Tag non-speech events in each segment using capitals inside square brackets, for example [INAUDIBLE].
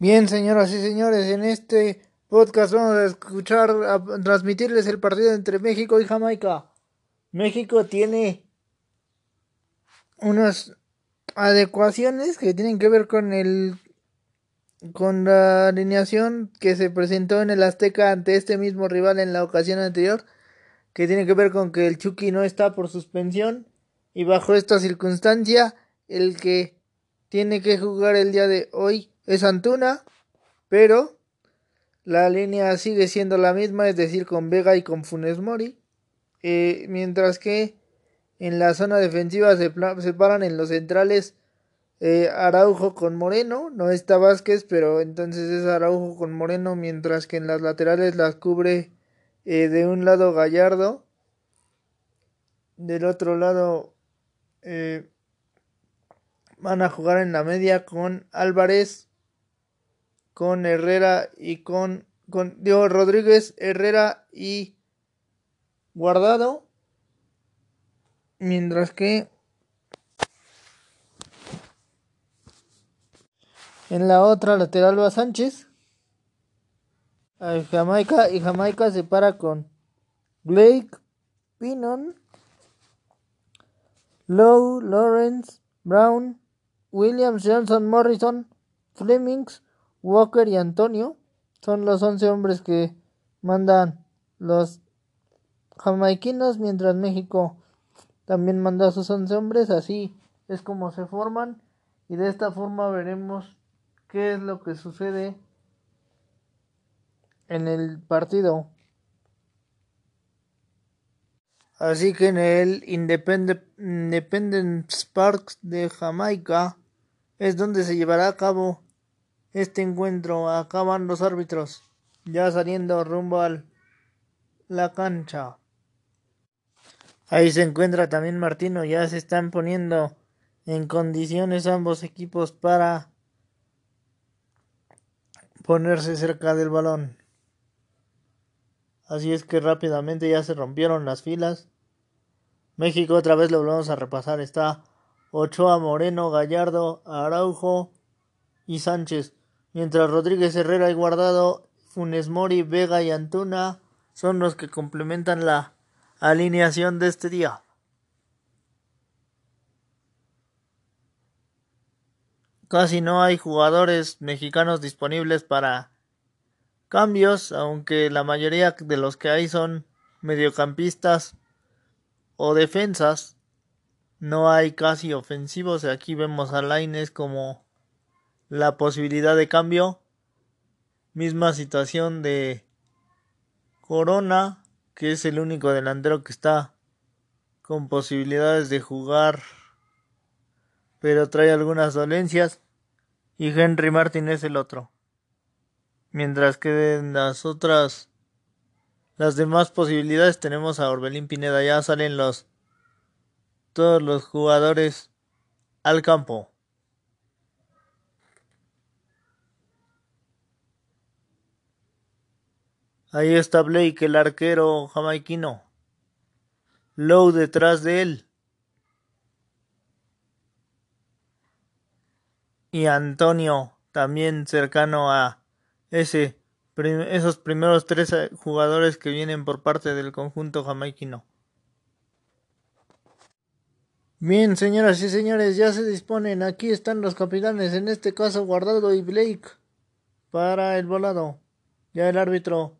Bien, señoras y señores, en este podcast vamos a escuchar, a transmitirles el partido entre México y Jamaica. México tiene unas adecuaciones que tienen que ver con el con la alineación que se presentó en el Azteca ante este mismo rival en la ocasión anterior, que tiene que ver con que el Chucky no está por suspensión y bajo esta circunstancia el que tiene que jugar el día de hoy es Antuna, pero la línea sigue siendo la misma, es decir, con Vega y con Funes Mori, eh, mientras que en la zona defensiva se, paran en los centrales eh, Araujo con Moreno, no está Vázquez, pero entonces es Araujo con Moreno, mientras que en las laterales las cubre eh, de un lado Gallardo, del otro lado van a jugar en la media con Álvarez, con Herrera y con, con Rodríguez, Herrera y Guardado. Mientras que en la otra lateral va Sánchez. Jamaica y Jamaica se para con Blake, Pinon, Lowe, Lawrence, Brown, Williams, Johnson, Morrison, Flemings, Walker y Antonio son los 11 hombres que mandan los jamaiquinos, mientras México también manda a sus 11 hombres. Así es como se forman y de esta forma veremos qué es lo que sucede en el partido. Así que en el Independence Park de Jamaica es donde se llevará a cabo este encuentro. Acaban los árbitros ya saliendo rumbo a la cancha. Ahí se encuentra también Martino, ya se están poniendo en condiciones ambos equipos para ponerse cerca del balón. Así es que rápidamente ya se rompieron las filas. México otra vez lo volvemos a repasar. Está Ochoa, Moreno, Gallardo, Araujo y Sánchez mientras Rodríguez Herrera y Guardado, Funes Mori, Vega y Antuna son los que complementan la alineación de este día. Casi no hay jugadores mexicanos disponibles para cambios, aunque la mayoría de los que hay son mediocampistas o defensas. No hay casi ofensivos. Aquí vemos a Laines como la posibilidad de cambio. Misma situación de Corona, que es el único delantero que está con posibilidades de jugar, pero trae algunas dolencias. Y Henry Martin es el otro. Mientras que en las otras, las demás posibilidades tenemos a Orbelín Pineda. Ya salen los, todos los jugadores al campo. Ahí está Blake, el arquero jamaiquino. Low detrás de él. Y Antonio también cercano a ese, esos primeros tres eh, jugadores que vienen por parte del conjunto jamaiquino. Bien, señoras y señores, ya se disponen. Aquí están los capitanes, en este caso Guardado y Blake, para el volado. Ya el árbitro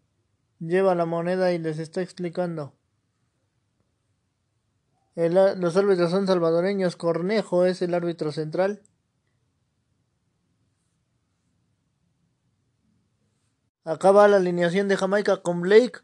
lleva la moneda y les está explicando. los árbitros son salvadoreños. Cornejo es el árbitro central. Acaba la alineación de Jamaica con Blake,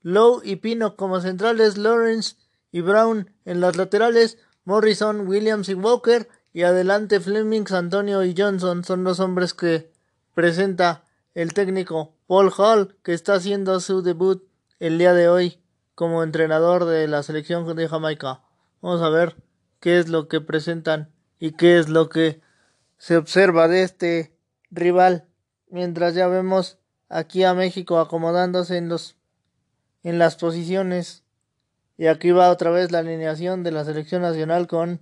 Lowe y Pino como centrales, Lawrence y Brown en las laterales, Morrison, Williams y Walker y adelante Flemings, Antonio y Johnson son los hombres que presenta el técnico Paul Hall, que está haciendo su debut el día de hoy como entrenador de la selección de Jamaica. Vamos a ver qué es lo que presentan y qué es lo que se observa de este rival. Mientras ya vemos aquí a México acomodándose en los en las posiciones. Y aquí va otra vez la alineación de la selección nacional con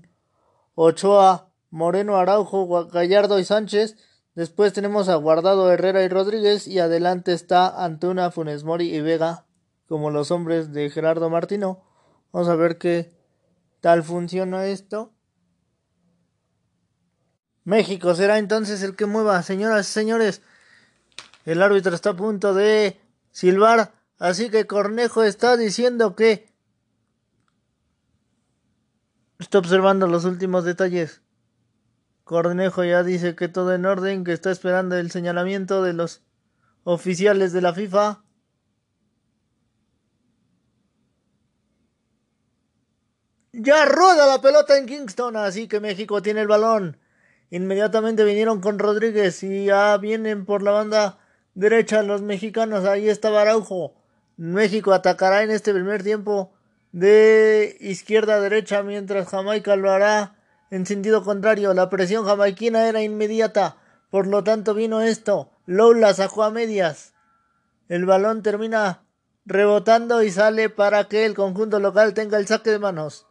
Ochoa, Moreno Araujo, Gallardo y Sánchez Después tenemos a Guardado, Herrera y Rodríguez. Y adelante está Antuna, Funes Mori y Vega como los hombres de Gerardo Martino. Vamos a ver qué tal funciona esto. México será entonces el que mueva. Señoras y señores, el árbitro está a punto de silbar. Así que Cornejo está diciendo que está observando los últimos detalles. Cornejo ya dice que todo en orden, que está esperando el señalamiento de los oficiales de la FIFA. Ya rueda la pelota en Kingston, así que México tiene el balón. Inmediatamente vinieron con Rodríguez y ya vienen por la banda derecha los mexicanos. Ahí está Araujo. México atacará en este primer tiempo de izquierda a derecha mientras Jamaica lo hará en sentido contrario, la presión jamaiquina era inmediata, por lo tanto vino esto. Lola sacó a medias. El balón termina rebotando y sale para que el conjunto local tenga el saque de manos.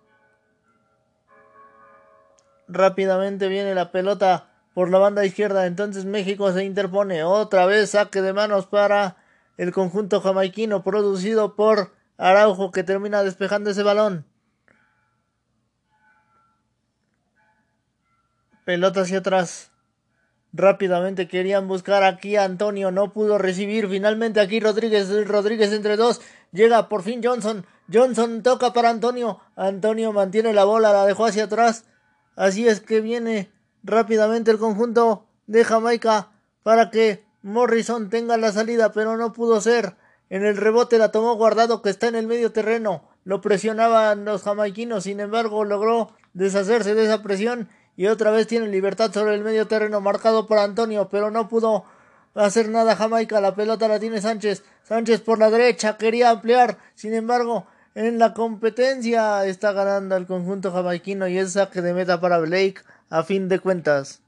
Rápidamente viene la pelota por la banda izquierda, entonces México se interpone. Otra vez saque de manos para el conjunto jamaiquino producido por Araujo que termina despejando ese balón. Pelota hacia atrás. Rápidamente querían buscar aquí a Antonio. No pudo recibir. Finalmente aquí Rodríguez. Rodríguez entre dos. Llega por fin Johnson. Johnson toca para Antonio. Antonio mantiene la bola. La dejó hacia atrás. Así es que viene rápidamente el conjunto de Jamaica para que Morrison tenga la salida. Pero no pudo ser. En el rebote la tomó guardado que está en el medio terreno. Lo presionaban los jamaiquinos. Sin embargo logró deshacerse de esa presión y otra vez tiene libertad sobre el medio terreno marcado por Antonio, pero no pudo hacer nada Jamaica. La pelota la tiene Sánchez. Sánchez por la derecha quería ampliar. Sin embargo, en la competencia está ganando el conjunto jamaiquino y es saque de meta para Blake a fin de cuentas.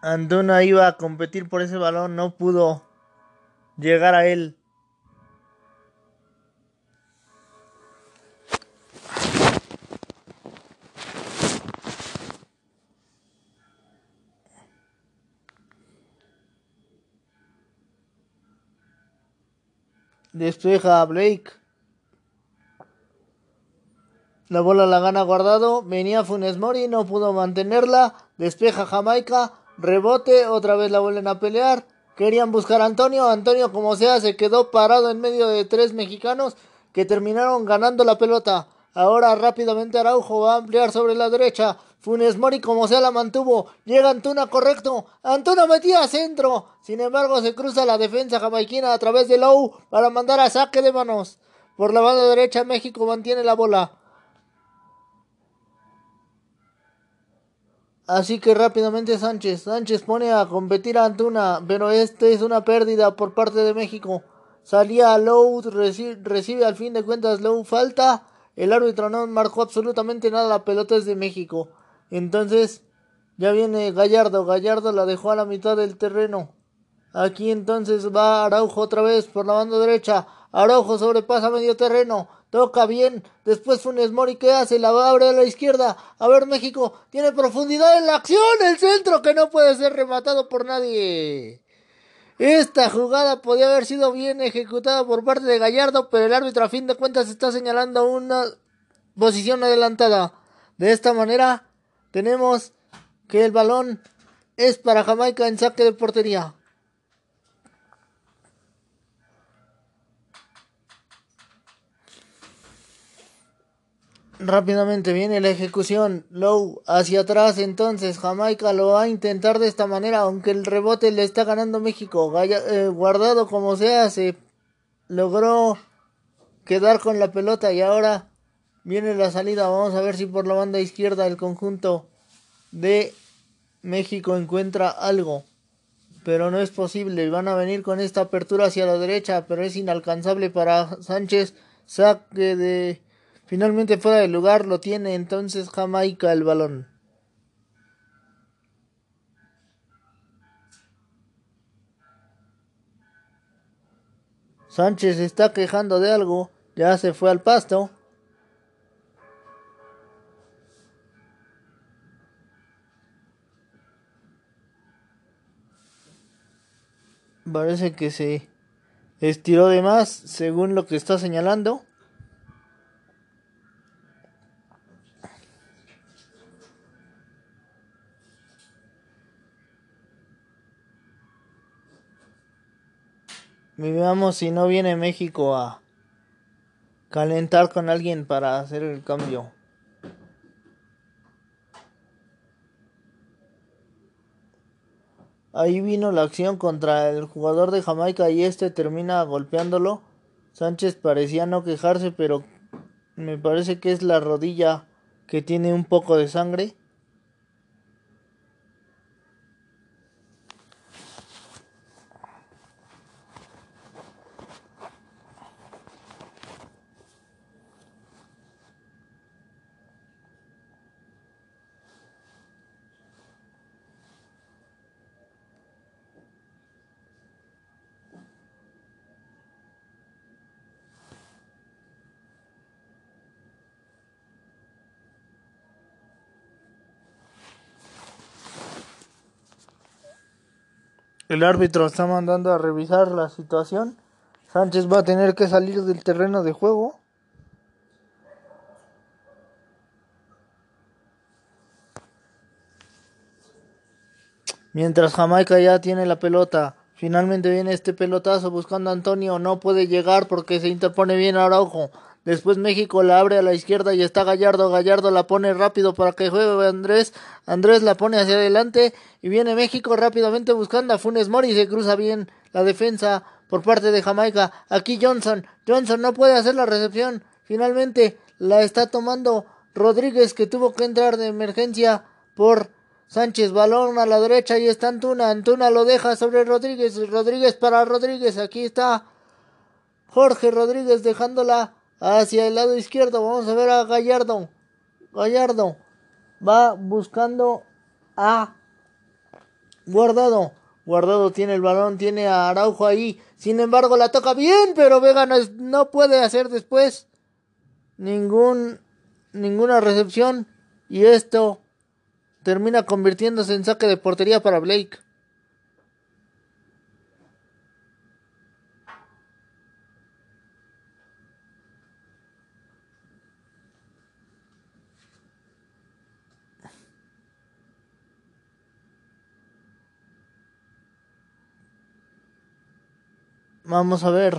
Antuna iba a competir por ese balón, no pudo llegar a él. Despeja a Blake. La bola la gana guardado. Venía Funes Mori, no pudo mantenerla. Despeja Jamaica. Rebote. Otra vez la vuelven a pelear. Querían buscar a Antonio. Antonio, como sea, se quedó parado en medio de tres mexicanos que terminaron ganando la pelota. Ahora rápidamente Araujo va a ampliar sobre la derecha. Funes Mori como sea la mantuvo. Llega Antuna correcto. Antuna metía centro. Sin embargo se cruza la defensa jamaiquina a través de Low para mandar a saque de manos. Por la banda derecha México mantiene la bola. Así que rápidamente Sánchez. Sánchez pone a competir a Antuna. Pero este es una pérdida por parte de México. Salía Low. Recibe, recibe al fin de cuentas Low falta. El árbitro no marcó absolutamente nada. La pelota es de México. Entonces, ya viene Gallardo. Gallardo la dejó a la mitad del terreno. Aquí entonces va Araujo otra vez por la banda derecha. Araujo sobrepasa medio terreno. Toca bien. Después Funes Mori, ¿qué hace? La abre a la izquierda. A ver, México. Tiene profundidad en la acción. El centro que no puede ser rematado por nadie. Esta jugada podía haber sido bien ejecutada por parte de Gallardo, pero el árbitro a fin de cuentas está señalando una posición adelantada. De esta manera, tenemos que el balón es para Jamaica en saque de portería. Rápidamente viene la ejecución. Low hacia atrás. Entonces Jamaica lo va a intentar de esta manera. Aunque el rebote le está ganando México. Eh, guardado como sea. Se logró quedar con la pelota. Y ahora Viene la salida, vamos a ver si por la banda izquierda el conjunto de México encuentra algo. Pero no es posible, van a venir con esta apertura hacia la derecha, pero es inalcanzable para Sánchez. Saque de... Finalmente fuera del lugar lo tiene entonces Jamaica el balón. Sánchez está quejando de algo, ya se fue al pasto. Parece que se estiró de más, según lo que está señalando. veamos si no viene México a calentar con alguien para hacer el cambio. Ahí vino la acción contra el jugador de Jamaica y este termina golpeándolo. Sánchez parecía no quejarse, pero me parece que es la rodilla que tiene un poco de sangre. El árbitro está mandando a revisar la situación. Sánchez va a tener que salir del terreno de juego. Mientras Jamaica ya tiene la pelota. Finalmente viene este pelotazo buscando a Antonio. No puede llegar porque se interpone bien Araujo. Después México la abre a la izquierda y está Gallardo. Gallardo la pone rápido para que juegue Andrés. Andrés la pone hacia adelante y viene México rápidamente buscando a Funes Mori. Se cruza bien la defensa por parte de Jamaica. Aquí Johnson. Johnson no puede hacer la recepción. Finalmente la está tomando Rodríguez que tuvo que entrar de emergencia por Sánchez. Balón a la derecha y está Antuna. Antuna lo deja sobre Rodríguez. Rodríguez para Rodríguez. Aquí está Jorge Rodríguez dejándola hacia el lado izquierdo. Vamos a ver a Gallardo. Gallardo va buscando a Guardado. Guardado tiene el balón, tiene a Araujo ahí. Sin embargo, la toca bien, pero Vega no, puede hacer después ningún, ninguna recepción. Y esto termina convirtiéndose en saque de portería para Blake. Vamos a ver.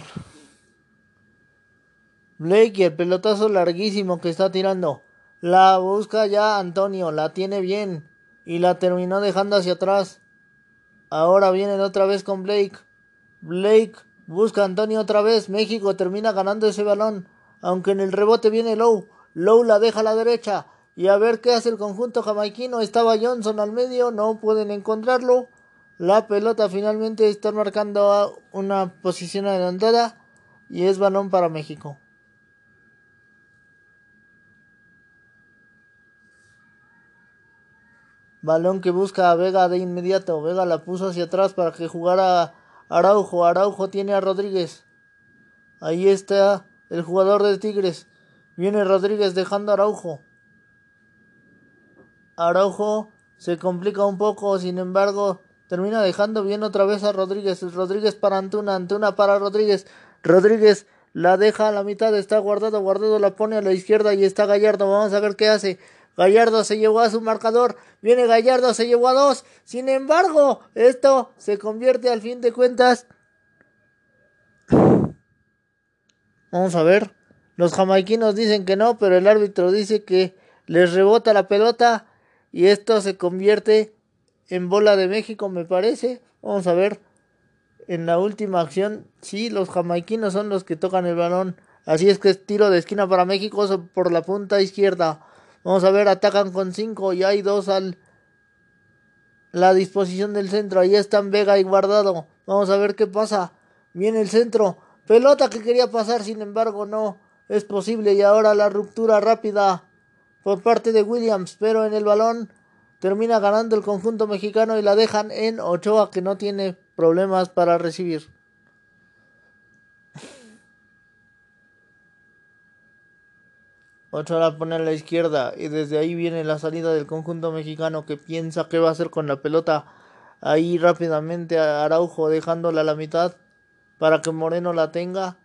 Blake el pelotazo larguísimo que está tirando. La busca ya Antonio, la tiene bien y la terminó dejando hacia atrás. Ahora vienen otra vez con Blake. Blake busca Antonio otra vez. México termina ganando ese balón. Aunque en el rebote viene Low. Low la deja a la derecha. Y a ver qué hace el conjunto jamaiquino. Estaba Johnson al medio. No pueden encontrarlo. La pelota finalmente está marcando una posición adelantada y es balón para México. Balón que busca a Vega de inmediato. Vega la puso hacia atrás para que jugara Araujo. Araujo tiene a Rodríguez. Ahí está el jugador de Tigres. Viene Rodríguez dejando a Araujo. Araujo se complica un poco, sin embargo, Termina dejando bien otra vez a Rodríguez. Rodríguez para Antuna. Antuna para Rodríguez. Rodríguez la deja a la mitad. Está guardado. Guardado la pone a la izquierda y está Gallardo. Vamos a ver qué hace. Gallardo se llevó a su marcador. Viene Gallardo, se llevó a dos. Sin embargo, esto se convierte al fin de cuentas. Vamos a ver. Los jamaiquinos dicen que no, pero el árbitro dice que les rebota la pelota y esto se convierte en bola de México, me parece. Vamos a ver. En la última acción, sí, los jamaiquinos son los que tocan el balón. Así es que es tiro de esquina para México por la punta izquierda. Vamos a ver, atacan con cinco y hay dos al la disposición del centro. Ahí están Vega y Guardado. Vamos a ver qué pasa. Viene el centro. Pelota que quería pasar, sin embargo, no es posible. Y ahora la ruptura rápida por parte de Williams. Pero en el balón termina ganando el conjunto mexicano y la dejan en Ochoa que no tiene problemas para recibir. Ochoa la pone a la izquierda y desde ahí viene la salida del conjunto mexicano que piensa qué va a hacer con la pelota. ahí rápidamente a Araujo dejándola a la mitad para que Moreno la tenga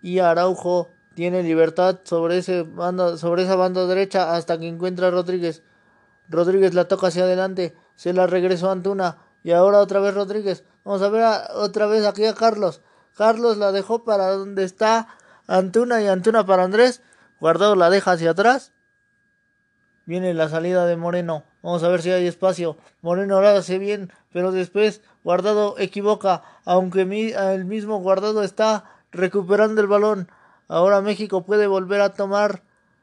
y Araujo tiene libertad sobre ese banda, sobre esa banda derecha hasta que encuentra a Rodríguez. Rodríguez la toca hacia adelante, se la regresó a Antuna y ahora otra vez Rodríguez. Vamos a ver otra vez aquí a Carlos. Carlos la dejó para donde está Antuna y Antuna para Andrés. Guardado la deja hacia atrás. Viene la salida de Moreno. Vamos a ver si hay espacio. Moreno la hace bien, pero después Guardado equivoca. Aunque el mismo Guardado está recuperando el balón. Ahora México puede volver a tomar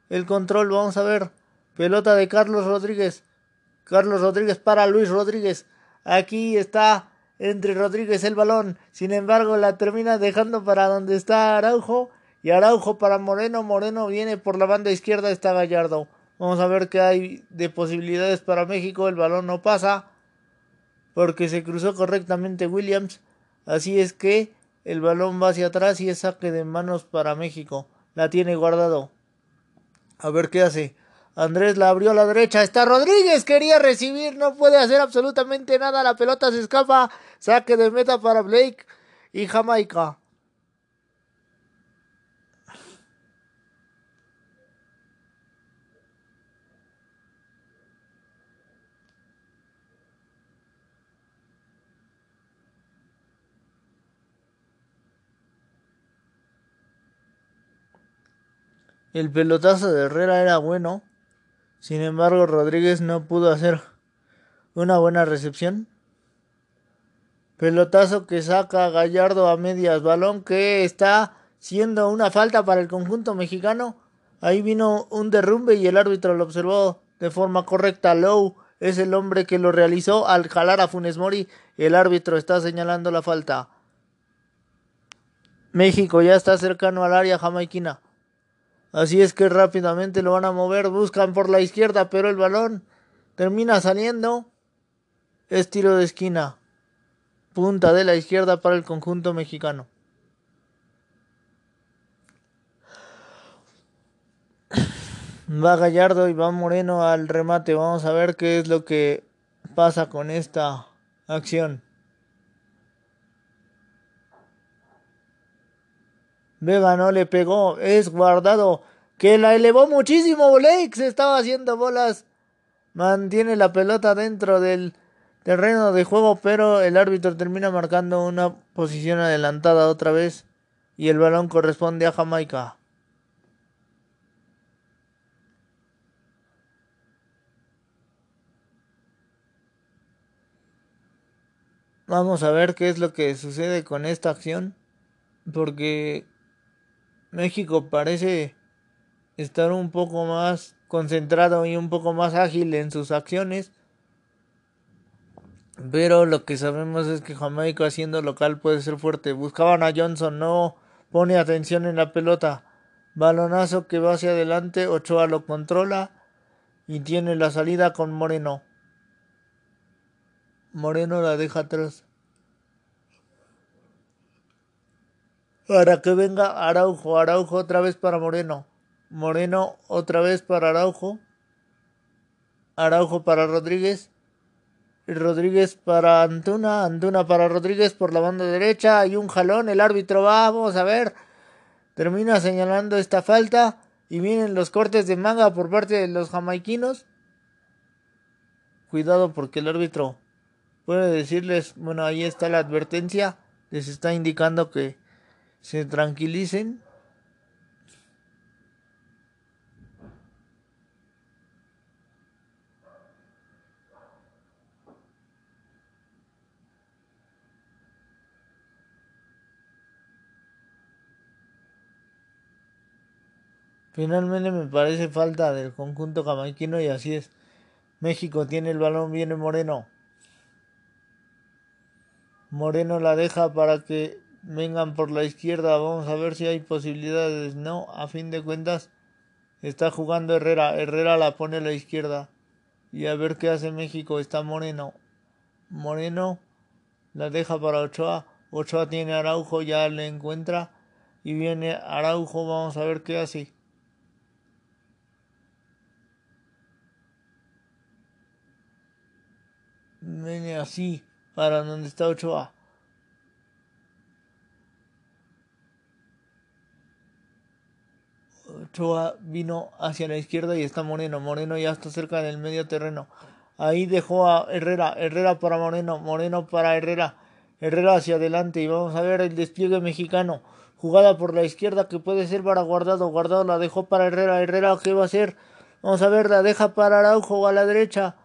el control. Vamos a ver. Pelota de Carlos Rodríguez. Carlos Rodríguez para Luis Rodríguez. Aquí está entre Rodríguez el balón. Sin embargo, la termina dejando para donde está Araujo. Y Araujo para Moreno. Moreno viene por la banda izquierda. Está Gallardo. Vamos a ver qué hay de posibilidades para México. El balón no pasa. Porque se cruzó correctamente Williams. Así es que el balón va hacia atrás y es saque de manos para México. La tiene guardado. A ver qué hace. Andrés la abrió a la derecha. Está Rodríguez. Quería recibir. No puede hacer absolutamente nada. La pelota se escapa. Saque de meta para Blake y Jamaica. El pelotazo de Herrera era bueno. Sin embargo, Rodríguez no pudo hacer una buena recepción. Pelotazo que saca Gallardo a medias. Balón que está siendo una falta para el conjunto mexicano. Ahí vino un derrumbe y el árbitro lo observó de forma correcta. Lowe es el hombre que lo realizó al jalar a Funes Mori. El árbitro está señalando la falta. México ya está cercano al área jamaiquina. Así es que rápidamente lo van a mover, buscan por la izquierda, pero el balón termina saliendo. Es tiro de esquina. Punta de la izquierda para el conjunto mexicano. [CLEARS THROAT] Va Gallardo y va Moreno al remate. Vamos a ver qué es lo que pasa con esta acción. Vega no le pegó, es guardado, que la elevó muchísimo. Blake se estaba haciendo bolas. Mantiene la pelota dentro del terreno de juego, pero el árbitro termina marcando una posición adelantada otra vez. Y el balón corresponde a Jamaica. Vamos a ver qué es lo que sucede con esta acción. Porque México parece estar un poco más concentrado y un poco más ágil en sus acciones. Pero lo que sabemos es que Jamaica siendo local puede ser fuerte. Buscaban a Johnson, no pone atención en la pelota. Balonazo que va hacia adelante, Ochoa lo controla y tiene la salida con Moreno. Moreno la deja atrás. Para que venga Araujo, Araujo otra vez para Moreno. Moreno otra vez para Araujo. Araujo para Rodríguez. Rodríguez para Antuna. Antuna para Rodríguez por la banda derecha. Hay un jalón. El árbitro va. Vamos a ver. Termina señalando esta falta. Y vienen los cortes de manga por parte de los jamaiquinos. Cuidado porque el árbitro puede decirles, bueno, ahí está la advertencia. Les está indicando que se tranquilicen. Finalmente me parece falta del conjunto jamaiquino y así es. México tiene el balón, viene Moreno. Moreno la deja para que vengan por la izquierda, vamos a ver si hay posibilidades. No, a fin de cuentas está jugando Herrera, Herrera la pone a la izquierda y a ver qué hace México, está Moreno. Moreno la deja para Ochoa, Ochoa tiene Araujo, ya le encuentra y viene Araujo, vamos a ver qué hace. Viene así para donde está Ochoa. Ochoa vino hacia la izquierda y está Moreno. Moreno ya está cerca del medio terreno. Ahí dejó a Herrera. Herrera para Moreno. Moreno para Herrera. Herrera hacia adelante. Y vamos a ver el despliegue mexicano. Jugada por la izquierda que puede ser para Guardado. Guardado la dejó para Herrera. Herrera, ¿qué va a hacer? Vamos a ver, la deja para Araujo a la derecha.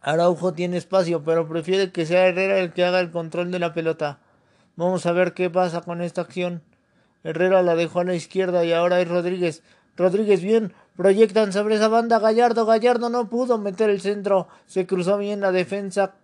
Araujo tiene espacio, pero prefiere que sea Herrera el que haga el control de la pelota. Vamos a ver qué pasa con esta acción. Herrera la dejó a la izquierda y ahora es Rodríguez. Rodríguez bien, proyectan sobre esa banda Gallardo. Gallardo no pudo meter el centro. Se cruzó bien la defensa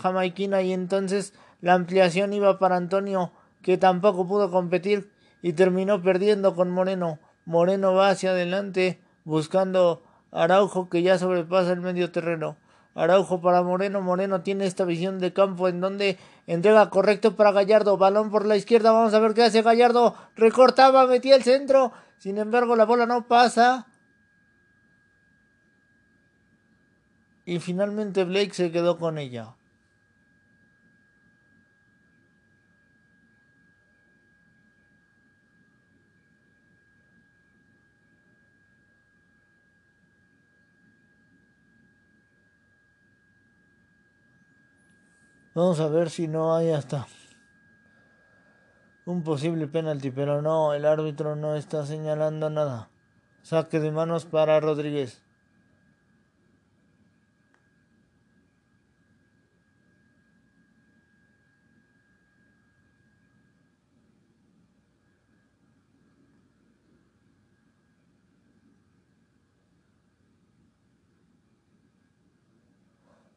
jamaiquina y entonces la ampliación iba para Antonio, que tampoco pudo competir y terminó perdiendo con Moreno. Moreno va hacia adelante buscando Araujo que ya sobrepasa el medio terreno. Araujo para Moreno. Moreno tiene esta visión de campo en donde entrega correcto para Gallardo. Balón por la izquierda. Vamos a ver qué hace Gallardo. Recortaba, metía el centro. Sin embargo, la bola no pasa. Y finalmente Blake se quedó con ella. Vamos a ver si no hay hasta un posible penalti, pero no, el árbitro no está señalando nada. Saque de manos para Rodríguez.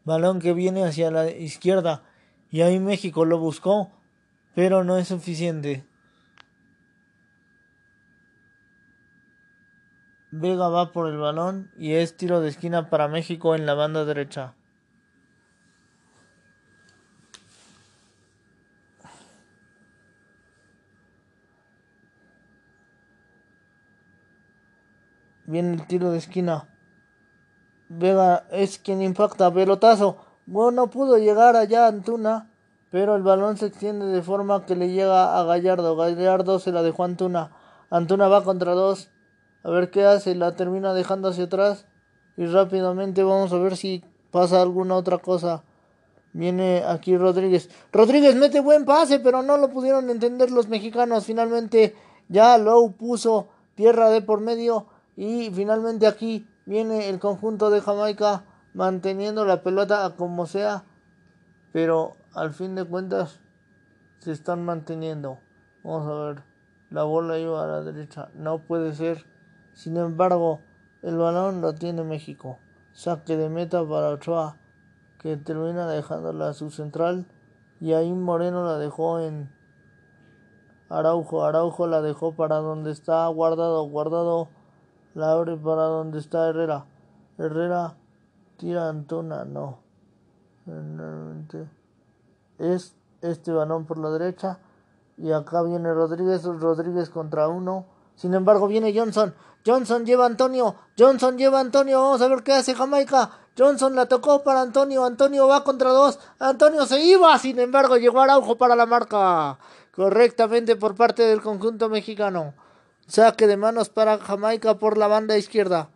Balón que viene hacia la izquierda y ahí México lo buscó, pero no es suficiente. Vega va por el balón y es tiro de esquina para México en la banda derecha. Viene el tiro de esquina. Vega es quien impacta. Pelotazo. Bueno, no pudo llegar allá Antuna. Pero el balón se extiende de forma que le llega a Gallardo. Gallardo se la dejó a Antuna. Antuna va contra dos. A ver qué hace. La termina dejando hacia atrás. Y rápidamente vamos a ver si pasa alguna otra cosa. Viene aquí Rodríguez. Rodríguez mete buen pase, pero no lo pudieron entender los mexicanos. Finalmente ya Lowe puso tierra de por medio. Y finalmente aquí viene el conjunto de Jamaica manteniendo la pelota como sea, pero al fin de cuentas se están manteniendo. Vamos a ver, la bola iba a la derecha, no puede ser. Sin embargo, el balón lo tiene México. Saque de meta para Ochoa, que termina dejándola a su central. Y ahí Moreno la dejó en Araujo. Araujo la dejó para donde está guardado. Guardado la abre para donde está Herrera. Herrera tira a Antuna, no. es este balón por la derecha. Y acá viene Rodríguez, Rodríguez contra uno. Sin embargo, viene Johnson. Johnson lleva Antonio. Johnson lleva Antonio. Vamos a ver qué hace Jamaica. Johnson la tocó para Antonio. Antonio va contra dos. Antonio se iba. Sin embargo, llegó Araujo para la marca. Correctamente por parte del conjunto mexicano. Saque de manos para Jamaica por la banda izquierda.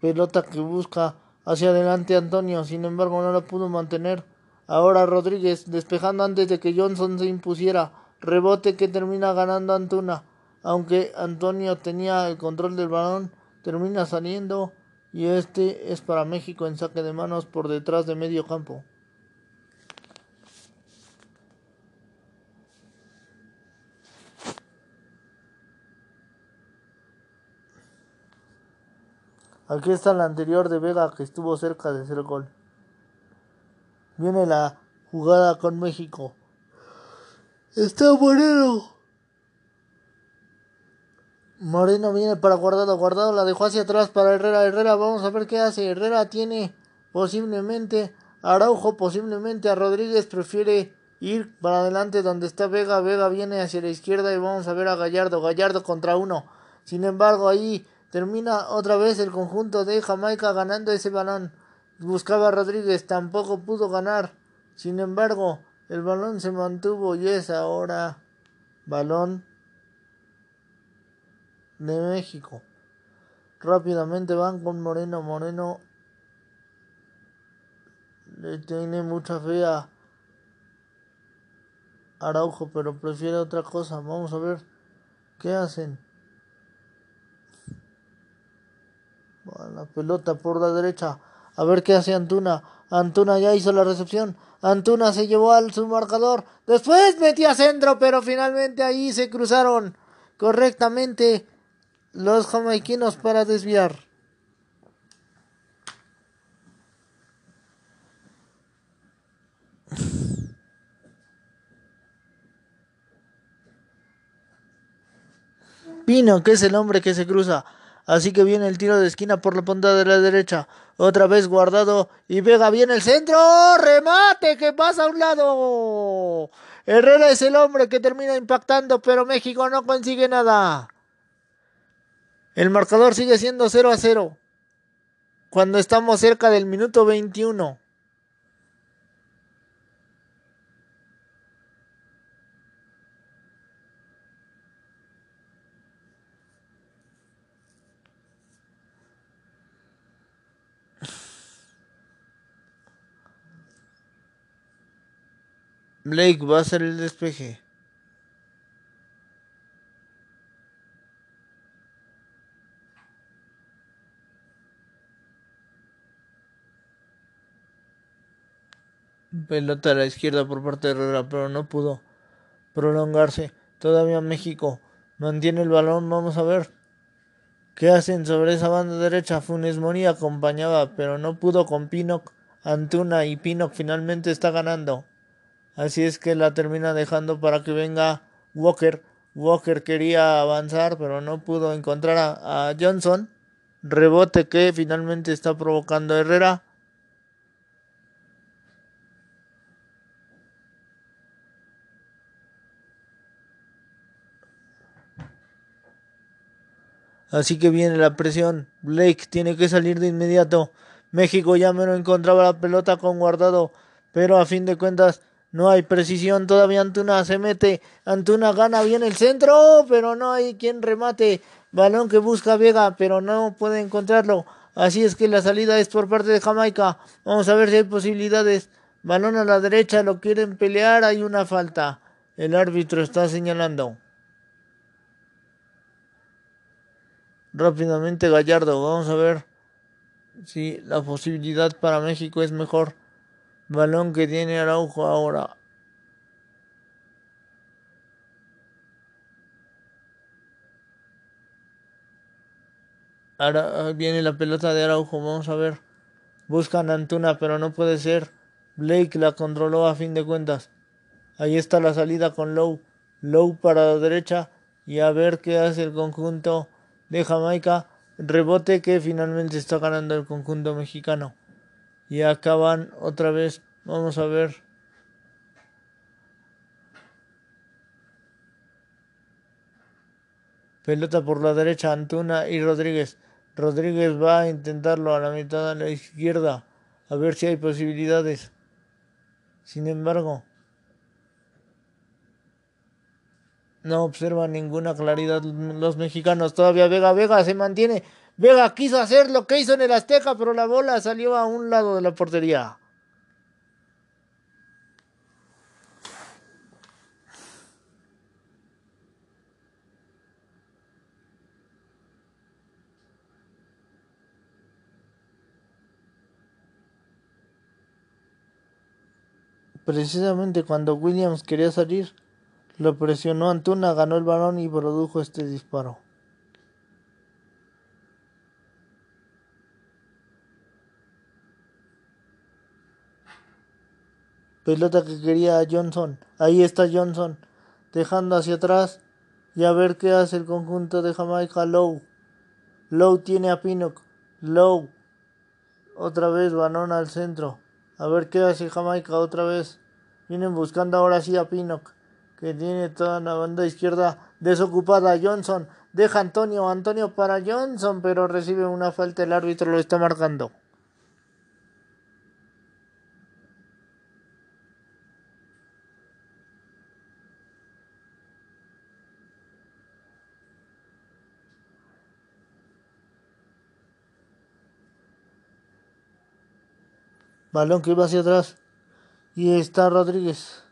Pelota que busca hacia adelante Antonio, sin embargo no la pudo mantener. Ahora Rodríguez despejando antes de que Johnson se impusiera. Rebote que termina ganando Antuna. Aunque Antonio tenía el control del balón, termina saliendo y este es para México en saque de manos por detrás de medio campo. Aquí está la anterior de Vega que estuvo cerca de hacer gol. Viene la jugada con México. Está Moreno. Moreno viene para Guardado. Guardado la dejó hacia atrás para Herrera. Herrera, vamos a ver qué hace. Herrera tiene posiblemente Araujo, posiblemente a Rodríguez. Prefiere ir para adelante donde está Vega. Vega viene hacia la izquierda y vamos a ver a Gallardo. Gallardo contra uno. Sin embargo, ahí Termina otra vez el conjunto de Jamaica ganando ese balón. Buscaba a Rodríguez, tampoco pudo ganar. Sin embargo, el balón se mantuvo y es ahora balón de México. Rápidamente van con Moreno. Moreno le tiene mucha fe a Araujo, pero prefiere otra cosa. Vamos a ver qué hacen. La pelota por la derecha. A ver qué hace Antuna. Antuna ya hizo la recepción. Antuna se llevó al su marcador. Después metía centro, pero finalmente ahí se cruzaron correctamente los jamaiquinos para desviar. Pino, que es el hombre que se cruza. Así que viene el tiro de esquina por la punta de la derecha. Otra vez guardado. Y Vega viene el centro. ¡Remate! que pasa a un lado! Herrera es el hombre que termina impactando, pero México no consigue nada. El marcador sigue siendo 0 a 0. Cuando estamos cerca del minuto 21. Blake va a ser el despeje. Pelota a la izquierda por parte de Herrera, pero no pudo prolongarse. Todavía México mantiene el balón. Vamos a ver qué hacen sobre esa banda derecha. Funes Mori acompañaba, pero no pudo con Pinoc. Antuna y Pinoc finalmente está ganando. Así es que la termina dejando para que venga Walker. Walker quería avanzar, pero no pudo encontrar a, Johnson. Rebote que finalmente está provocando Herrera. Así que viene la presión. Blake tiene que salir de inmediato. México ya me lo encontraba la pelota con guardado. Pero a fin de cuentas no hay precisión todavía. Antuna se mete. Antuna gana bien el centro, pero no hay quien remate. Balón que busca Vega, pero no puede encontrarlo. Así es que la salida es por parte de Jamaica. Vamos a ver si hay posibilidades. Balón a la derecha, lo quieren pelear. Hay una falta. El árbitro está señalando. Rápidamente Gallardo. Vamos a ver si la posibilidad para México es mejor. Balón que tiene Araujo ahora. Ahora viene la pelota de Araujo, vamos a ver. Buscan a Antuna, pero no puede ser. Blake la controló a fin de cuentas. Ahí está la salida con Low. Low para la derecha. Y a ver qué hace el conjunto de Jamaica. Rebote que finalmente está ganando el conjunto mexicano. Y acaban otra vez. Vamos a ver. Pelota por la derecha, Antuna y Rodríguez. Rodríguez va a intentarlo a la mitad a la izquierda. A ver si hay posibilidades. Sin embargo, no observa ninguna claridad los mexicanos. Todavía Vega Vega se mantiene. Vega quiso hacer lo que hizo en el Azteca, pero la bola salió a un lado de la portería. Precisamente cuando Williams quería salir, lo presionó Antuna, ganó el balón y produjo este disparo. Pelota que quería Johnson. Ahí está Johnson. Dejando hacia atrás. Y a ver qué hace el conjunto de Jamaica. Low. Low tiene a Pinnock. Low. Otra vez balón al centro. A ver qué hace Jamaica otra vez. Vienen buscando ahora sí a Pinnock. Que tiene toda la banda izquierda desocupada. Johnson. Deja Antonio, Antonio para Johnson, pero recibe una falta, el árbitro lo está marcando. Balón que va hacia atrás. Y está Rodríguez.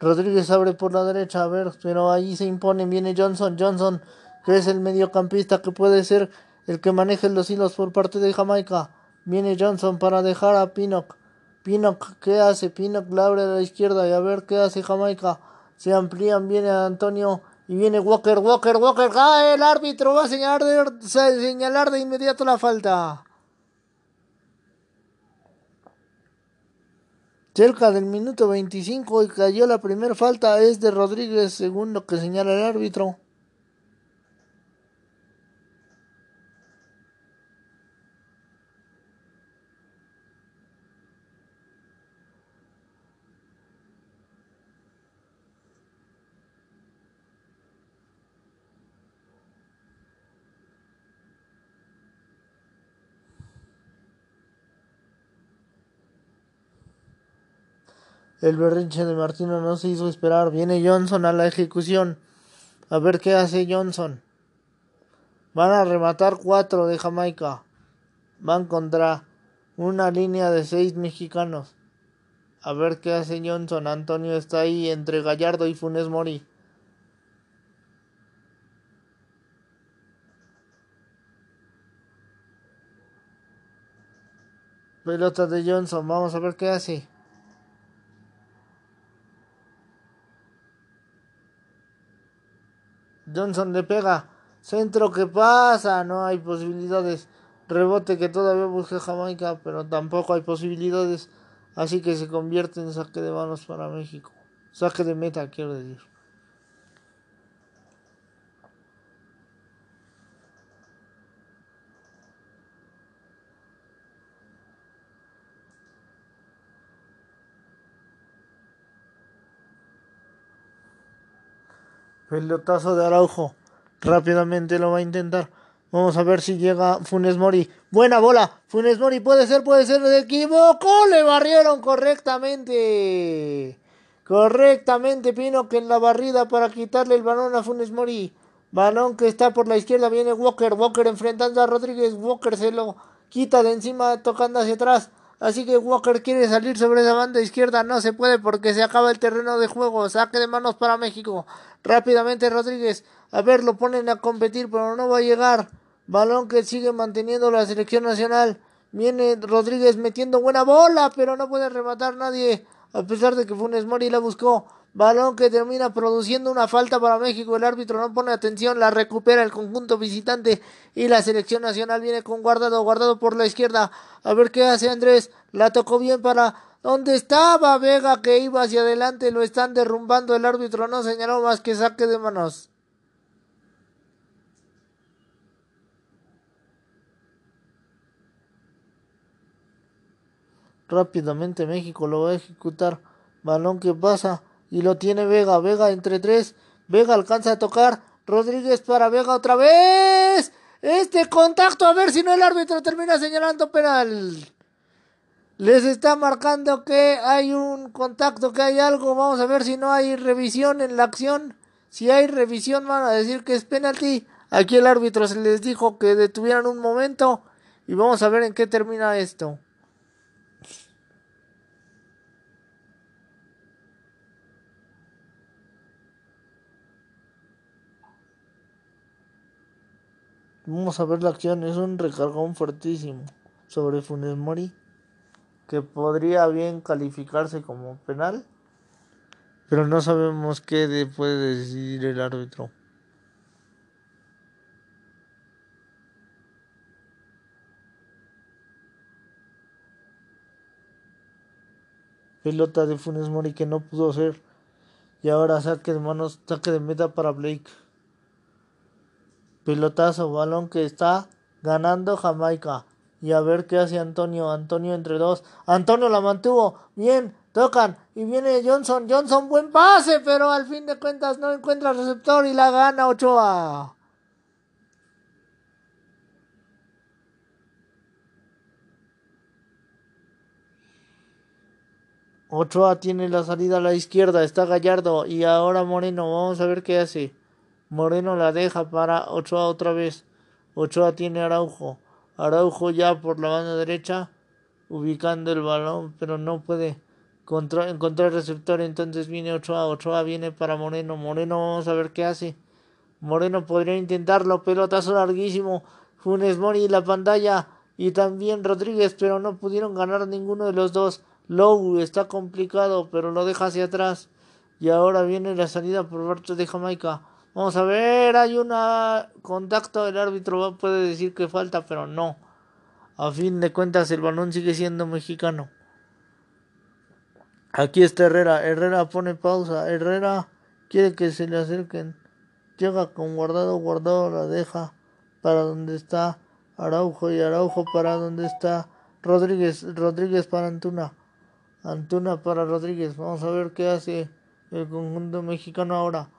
Rodríguez abre por la derecha, a ver, pero ahí se impone, viene Johnson, Johnson, que es el mediocampista que puede ser el que maneje los hilos por parte de Jamaica. Viene Johnson para dejar a Pinnock. Pinnock, ¿qué hace? Pinnock la abre a la izquierda y a ver qué hace Jamaica. Se amplían, viene Antonio y viene Walker, Walker, Walker. ¡Ah! El árbitro va a señalar señalar de inmediato la falta. Cerca del minuto 25 y cayó la primera falta es de Rodríguez, según lo que señala el árbitro. El berrinche de Martino no se hizo esperar. Viene Johnson a la ejecución. A ver qué hace Johnson. Van a rematar cuatro de Jamaica. Van contra una línea de seis mexicanos. A ver qué hace Johnson. Antonio está ahí entre Gallardo y Funes Mori. Pelota de Johnson. Vamos a ver qué hace. Johnson le pega. Centro que pasa. No hay posibilidades. Rebote que todavía busca Jamaica. Pero tampoco hay posibilidades. Así que se convierte en saque de manos para México. Saque de meta, quiero decir. Pelotazo de Araujo. Rápidamente lo va a intentar. Vamos a ver si llega Funes Mori. Buena bola. Funes Mori puede ser, puede ser. Se equivocó. Le barrieron correctamente. Correctamente Pino que en la barrida para quitarle el balón a Funes Mori. Balón que está por la izquierda. Viene Walker. Walker enfrentando a Rodríguez. Walker se lo quita de encima tocando hacia atrás. Así que Walker quiere salir sobre esa banda izquierda. No se puede porque se acaba el terreno de juego. Saque de manos para México. Rápidamente Rodríguez. A ver, lo ponen a competir, pero no va a llegar. Balón que sigue manteniendo la selección nacional. Viene Rodríguez metiendo buena bola, pero no puede rematar nadie. A pesar de que Funes Mori la buscó. Balón que termina produciendo una falta para México. El árbitro no pone atención. La recupera el conjunto visitante. Y la selección nacional viene con guardado. Guardado por la izquierda. A ver qué hace Andrés. La tocó bien para. ¿Dónde estaba Vega que iba hacia adelante? Lo están derrumbando. El árbitro no señaló más que saque de manos. Rápidamente México lo va a ejecutar. Balón que pasa y lo tiene Vega. Vega entre tres. Vega alcanza a tocar. Rodríguez para Vega otra vez. Este contacto, a ver si no el árbitro termina señalando penal. Les está marcando que hay un contacto, que hay algo. Vamos a ver si no hay revisión en la acción. Si hay revisión van a decir que es penalti. Aquí el árbitro se les dijo que detuvieran un momento. Y vamos a ver en qué termina esto. Vamos a ver la acción, es un recargón fuertísimo sobre Funes Mori que podría bien calificarse como penal, pero no sabemos qué puede decidir el árbitro. Pelota de Funes Mori que no pudo hacer y ahora saque de manos, saque de meta para Blake. Pilotazo, balón que está ganando Jamaica. Y a ver qué hace Antonio. Antonio entre dos. Antonio la mantuvo. Bien, tocan. Y viene Johnson. Johnson, buen pase, pero al fin de cuentas no encuentra receptor y la gana Ochoa. Ochoa tiene la salida a la izquierda, está Gallardo y ahora Moreno, vamos a ver qué hace. Moreno la deja para Ochoa otra vez. Ochoa tiene Araujo. Araujo ya por la banda derecha, ubicando el balón, pero no puede encontrar receptor. Entonces viene Ochoa. Ochoa viene para Moreno. Moreno, vamos a ver qué hace. Moreno podría intentarlo. Pelotazo larguísimo. Funes Mori la pantalla. Y también Rodríguez, pero no pudieron ganar ninguno de los dos. Low está complicado, pero lo deja hacia atrás. Y ahora viene la salida por parte de Jamaica. Vamos a ver, hay un contacto, el árbitro puede decir que falta, pero no. A fin de cuentas el balón sigue siendo mexicano. Aquí está Herrera, Herrera pone pausa, Herrera quiere que se le acerquen. Llega con guardado, guardado la deja para donde está Araujo y Araujo para donde está Rodríguez, Rodríguez para Antuna. Antuna para Rodríguez. Vamos a ver qué hace el conjunto mexicano ahora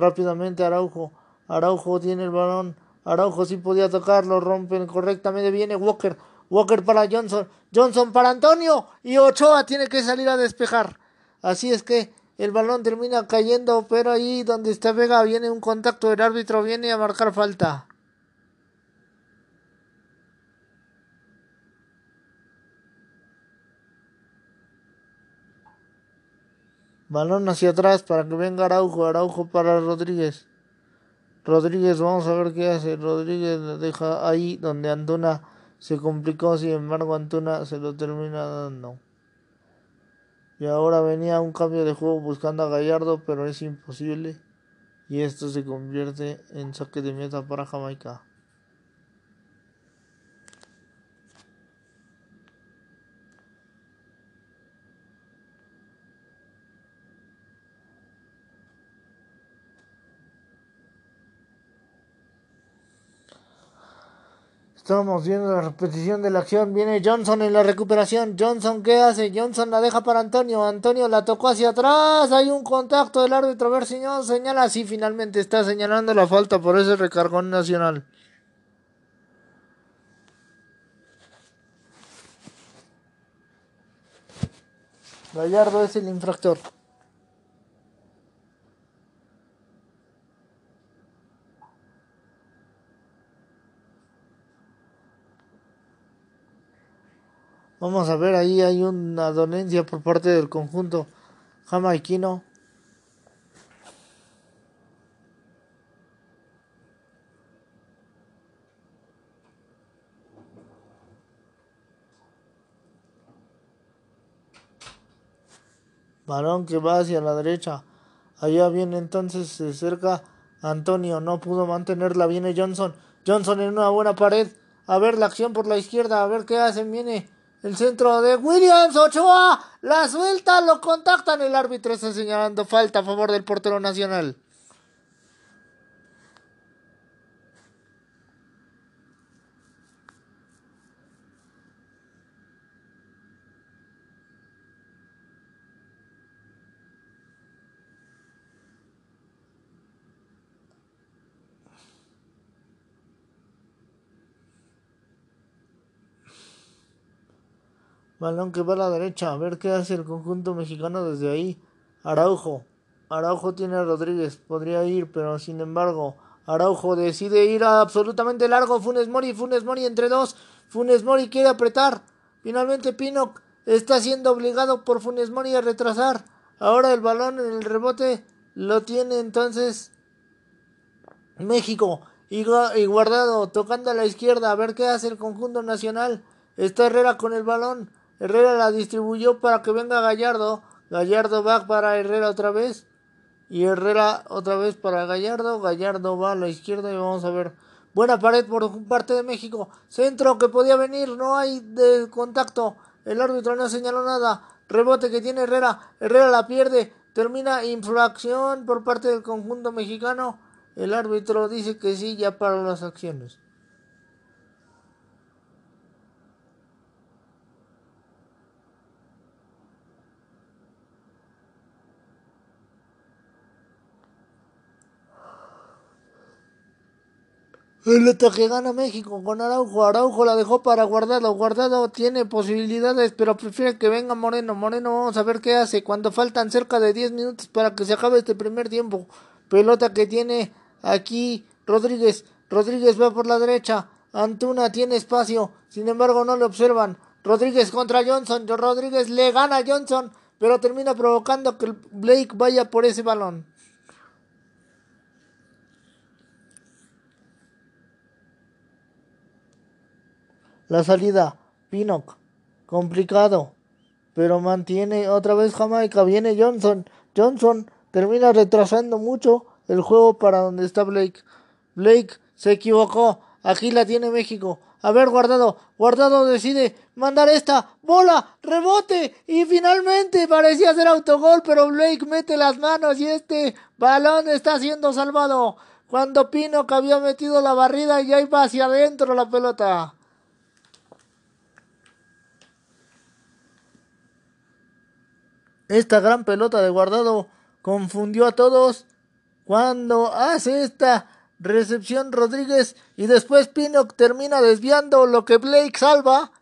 rápidamente Araujo. Araujo tiene el balón. Araujo sí podía tocarlo, rompen correctamente. Viene Walker. Walker para Johnson. Johnson para Antonio. Y Ochoa tiene que salir a despejar. Así es que el balón termina cayendo, pero ahí donde está Vega viene un contacto. El árbitro viene a marcar falta. Balón hacia atrás para que venga Araujo. Araujo para Rodríguez. Rodríguez, vamos a ver qué hace. Rodríguez deja ahí donde Antuna se complicó. Sin embargo, Antuna se lo termina dando. Y ahora venía un cambio de juego buscando a Gallardo, pero es imposible. Y esto se convierte en saque de meta para Jamaica. Estamos viendo la repetición de la acción. Viene Johnson en la recuperación. Johnson, ¿qué hace? Johnson la deja para Antonio. Antonio la tocó hacia atrás. Hay un contacto del árbitro. A ver si no señala. Sí, finalmente está señalando la falta por ese recargón nacional. Gallardo es el infractor. Vamos a ver, ahí hay una dolencia por parte del conjunto jamaiquino. Balón que va hacia la derecha. Allá viene entonces se acerca Antonio. No pudo mantenerla. Viene Johnson. Johnson en una buena pared. A ver la acción por la izquierda. A ver qué hacen. Viene el centro de Williams Ochoa. La suelta, lo contactan. El árbitro está señalando falta a favor del portero nacional. Balón que va a la derecha. A ver qué hace el conjunto mexicano desde ahí. Araujo. Araujo tiene a Rodríguez. Podría ir, pero sin embargo, Araujo decide ir a absolutamente largo. Funes Mori, Funes Mori entre dos. Funes Mori quiere apretar. Finalmente Pino está siendo obligado por Funes Mori a retrasar. Ahora el balón en el rebote lo tiene entonces México. Y, y guardado tocando a la izquierda. A ver qué hace el conjunto nacional. Está Herrera con el balón. Herrera la distribuyó para que venga Gallardo. Gallardo va para Herrera otra vez. Y Herrera otra vez para Gallardo. Gallardo va a la izquierda y vamos a ver. Buena pared por parte de México. Centro que podía venir. No hay de contacto. El árbitro no señaló nada. Rebote que tiene Herrera. Herrera la pierde. Termina infracción por parte del conjunto mexicano. El árbitro dice que sí, ya para las acciones. El que gana México con Araujo. Araujo la dejó para Guardado. Guardado tiene posibilidades, pero prefiere que venga Moreno. Moreno, vamos a ver qué hace. Cuando faltan cerca de 10 minutos para que se acabe este primer tiempo. Pelota que tiene aquí Rodríguez. Rodríguez va por la derecha. Antuna tiene espacio. Sin embargo, no le observan. Rodríguez contra Johnson. Rodríguez le gana a Johnson. Pero termina provocando que Blake vaya por ese balón. La salida, Pinnock, complicado, pero mantiene otra vez Jamaica, viene Johnson, Johnson termina retrasando mucho el juego para donde está Blake. Blake se equivocó, aquí la tiene México. A ver, guardado, guardado decide mandar esta bola, rebote y finalmente parecía ser autogol, pero Blake mete las manos y este balón está siendo salvado. Cuando Pinnock había metido la barrida y ya iba hacia adentro la pelota. Esta gran pelota de guardado confundió a todos cuando hace esta recepción Rodríguez y después Pinnock termina desviando lo que Blake salva.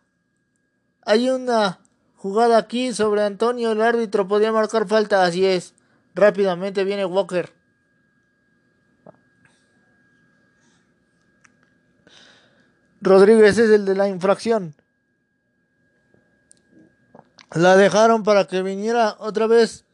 Hay una jugada aquí sobre Antonio, el árbitro podía marcar falta, así es. Rápidamente viene Walker. Rodríguez es el de la infracción. La dejaron para que viniera otra vez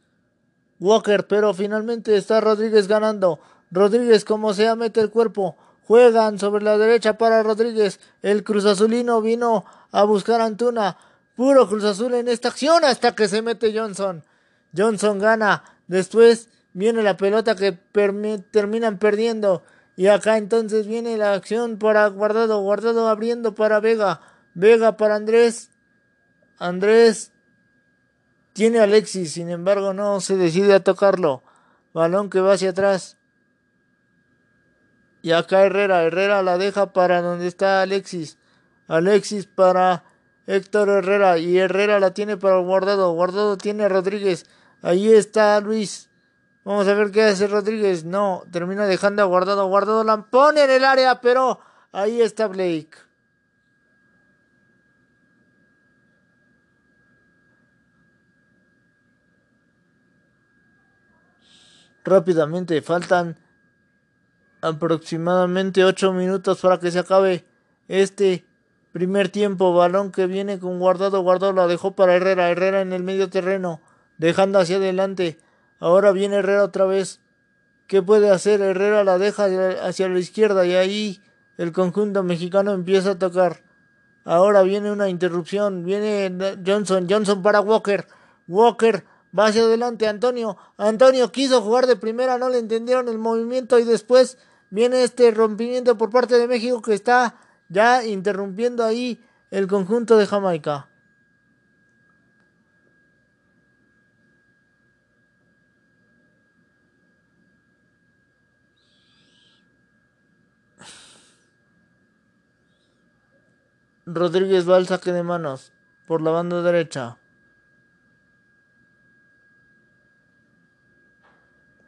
Walker, pero finalmente está Rodríguez ganando. Rodríguez como sea mete el cuerpo. Juegan sobre la derecha para Rodríguez. El Cruz Azulino vino a buscar Antuna. Puro Cruz Azul en esta acción hasta que se mete Johnson. Johnson gana. Después viene la pelota que terminan perdiendo. Y acá entonces viene la acción para Guardado. Guardado abriendo para Vega. Vega para Andrés. Andrés tiene Alexis, sin embargo no se decide a tocarlo. Balón que va hacia atrás. Y acá Herrera, Herrera la deja para donde está Alexis. Alexis para Héctor Herrera y Herrera la tiene para Guardado. Guardado tiene Rodríguez. Ahí está Luis. Vamos a ver qué hace Rodríguez. No, termina dejando a Guardado. Guardado la pone en el área, pero ahí está Blake. Rápidamente. Faltan aproximadamente 8 minutos para que se acabe este primer tiempo. Balón que viene con guardado. Guardado la dejó para Herrera. Herrera en el medio terreno. Dejando hacia adelante. Ahora viene Herrera otra vez. ¿Qué puede hacer? Herrera la deja hacia la izquierda y ahí el conjunto mexicano empieza a tocar. Ahora viene una interrupción. Viene Johnson. Johnson para Walker. Walker Va hacia adelante Antonio. Antonio quiso jugar de primera, no le entendieron el movimiento y después viene este rompimiento por parte de México que está ya interrumpiendo ahí el conjunto de Jamaica. Rodríguez va al saque de manos por la banda derecha.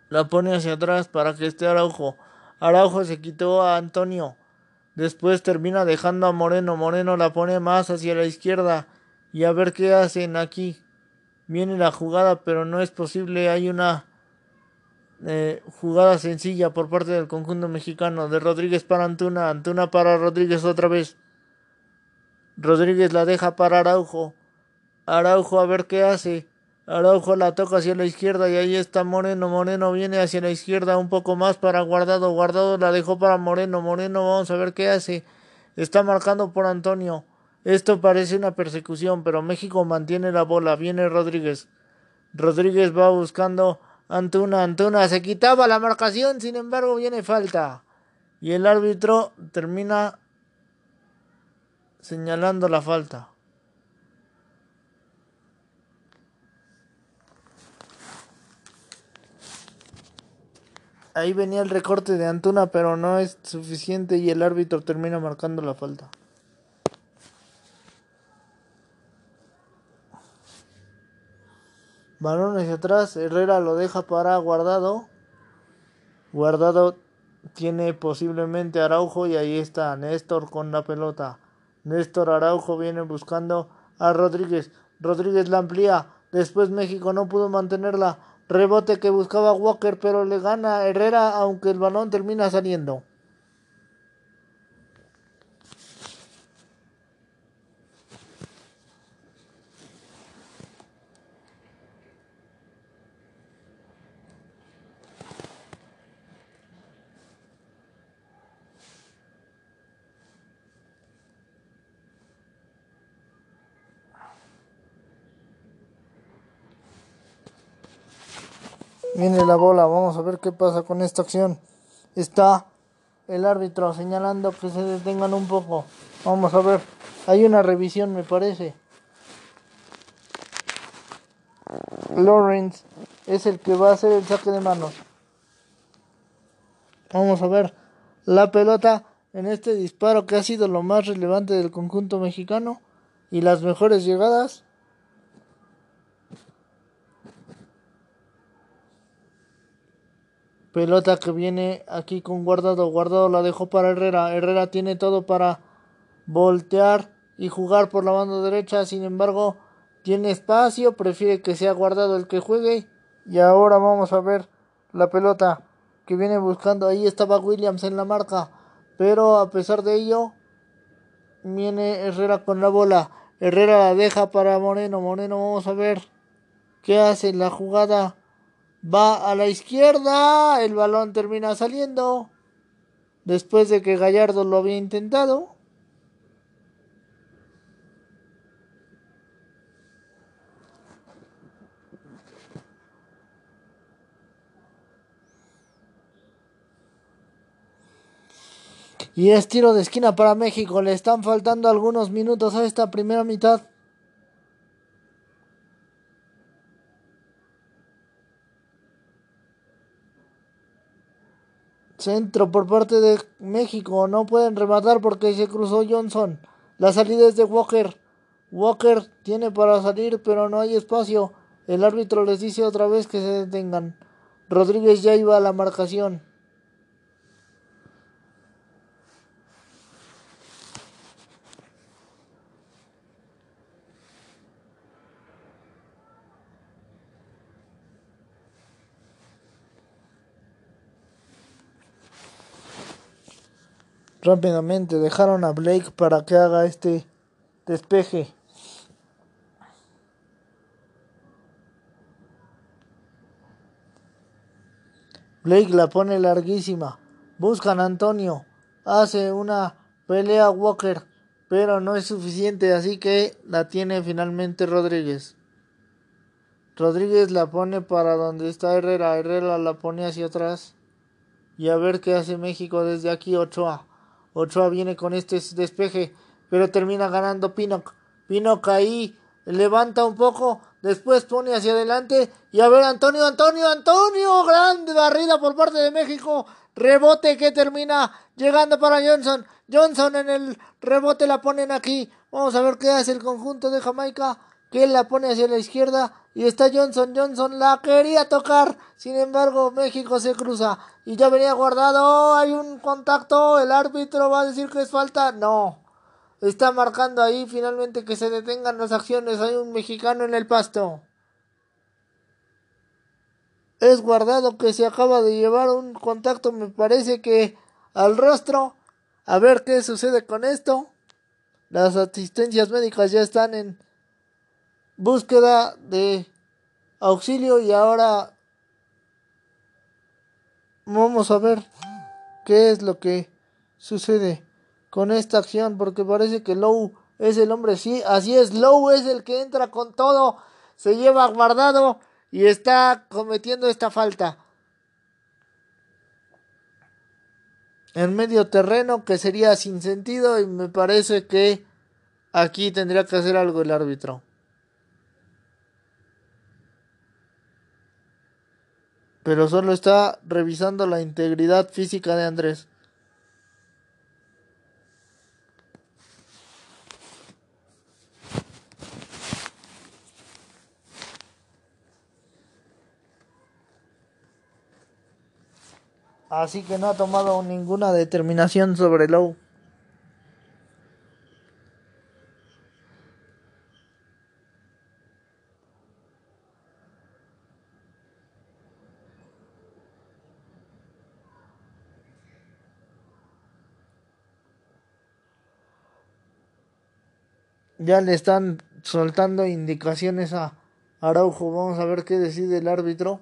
La pone hacia atrás para que esté Araujo. Araujo se quitó a Antonio. Después termina dejando a Moreno. Moreno la pone más hacia la izquierda. Y a ver qué hacen aquí. Viene la jugada, pero no es posible. Hay una eh, jugada sencilla por parte del conjunto mexicano. De Rodríguez para Antuna. Antuna para Rodríguez otra vez. Rodríguez la deja para Araujo. Araujo a ver qué hace. Araujo la toca hacia la izquierda y ahí está Moreno. Moreno viene hacia la izquierda un poco más para Guardado. Guardado la dejó para Moreno. Moreno vamos a ver qué hace. Está marcando por Antonio. Esto parece una persecución, pero México mantiene la bola. Viene Rodríguez. Rodríguez va buscando Antuna. Antuna se quitaba la marcación, sin embargo viene falta. Y el árbitro termina señalando la falta. Ahí venía el recorte de Antuna, pero no es suficiente y el árbitro termina marcando la falta. Balón hacia atrás, Herrera lo deja para Guardado. Guardado tiene posiblemente Araujo y ahí está Néstor con la pelota. Néstor Araujo viene buscando a Rodríguez. Rodríguez la amplía. Después México no pudo mantenerla. Rebote que buscaba Walker, pero le gana Herrera, aunque el balón termina saliendo. Viene la bola, vamos a ver qué pasa con esta acción. Está el árbitro señalando que se detengan un poco. Vamos a ver, hay una revisión me parece. Lawrence es el que va a hacer el saque de manos. Vamos a ver la pelota en este disparo que ha sido lo más relevante del conjunto mexicano y las mejores llegadas Pelota que viene aquí con Guardado. Guardado la dejó para Herrera. Herrera tiene todo para voltear y jugar por la banda derecha. Sin embargo, tiene espacio. Prefiere que sea Guardado el que juegue. Y ahora vamos a ver la pelota que viene buscando. Ahí estaba Williams en la marca. Pero a pesar de ello, viene Herrera con la bola. Herrera la deja para Moreno. Moreno, vamos a ver qué hace la jugada va a la izquierda, el balón termina saliendo después de que Gallardo lo había intentado. Y es tiro de esquina para México. Le están faltando algunos minutos a esta primera mitad. Centro por parte de México. No pueden rematar porque se cruzó Johnson. La salida es de Walker. Walker tiene para salir, pero no hay espacio. El árbitro les dice otra vez que se detengan. Rodríguez ya iba a la marcación. Rápidamente dejaron a Blake para que haga este despeje. Blake la pone larguísima. Buscan a Antonio. Hace una pelea Walker. Pero no es suficiente, así que la tiene finalmente Rodríguez. Rodríguez la pone para donde está Herrera. Herrera la pone hacia atrás. Y a ver qué hace México desde aquí Ochoa. Ochoa viene con este despeje, pero termina ganando Pinoc. Pinoc ahí levanta un poco, después pone hacia adelante y a ver Antonio, Antonio, Antonio, grande barrida por parte de México, rebote que termina llegando para Johnson. Johnson en el rebote la ponen aquí. Vamos a ver qué hace el conjunto de Jamaica, que la pone hacia la izquierda y está Johnson. Johnson la quería tocar. Sin embargo, México se cruza. Y ya venía guardado. Hay un contacto. El árbitro va a decir que es falta. No. Está marcando ahí finalmente que se detengan las acciones. Hay un mexicano en el pasto. Es guardado que se acaba de llevar un contacto. Me parece que al rostro. A ver qué sucede con esto. Las asistencias médicas ya están en búsqueda de auxilio y ahora vamos a ver qué es lo que sucede con esta acción porque parece que Low es el hombre, sí, así es, Low es el que entra con todo, se lleva guardado y está cometiendo esta falta. En medio terreno que sería sin sentido y me parece que aquí tendría que hacer algo el árbitro. Pero solo está revisando la integridad física de Andrés. Así que no ha tomado ninguna determinación sobre Lowe. Ya le están soltando indicaciones a Araujo. Vamos a ver qué decide el árbitro.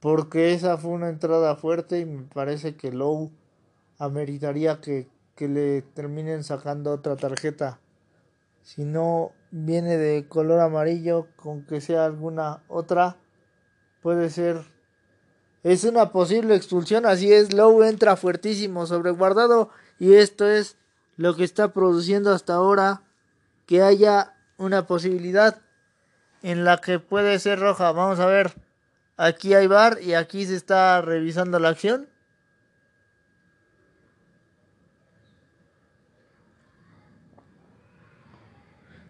Porque esa fue una entrada fuerte y me parece que Lowe ameritaría que, que le terminen sacando otra tarjeta. Si no viene de color amarillo, con que sea alguna otra, puede ser. Es una posible expulsión, así es. Lowe entra fuertísimo sobre guardado y esto es lo que está produciendo hasta ahora que haya una posibilidad en la que puede ser roja. Vamos a ver. Aquí hay bar y aquí se está revisando la acción.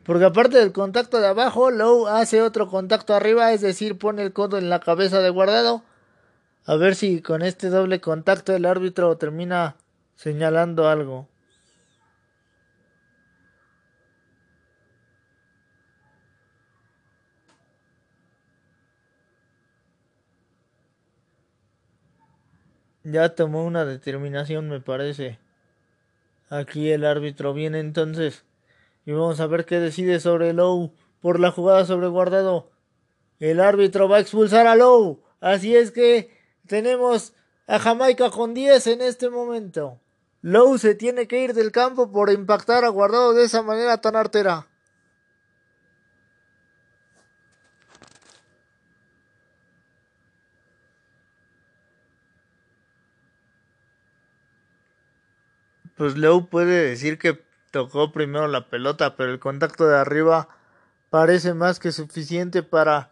Porque aparte del contacto de abajo, Low hace otro contacto arriba, es decir, pone el codo en la cabeza de guardado. A ver si con este doble contacto el árbitro termina señalando algo. Ya tomó una determinación, me parece. Aquí el árbitro viene entonces. Y vamos a ver qué decide sobre Low por la jugada sobre guardado. El árbitro va a expulsar a Low. Así es que tenemos a Jamaica con 10 en este momento. Low se tiene que ir del campo por impactar a guardado de esa manera tan artera. Pues Leo puede decir que tocó primero la pelota, pero el contacto de arriba parece más que suficiente para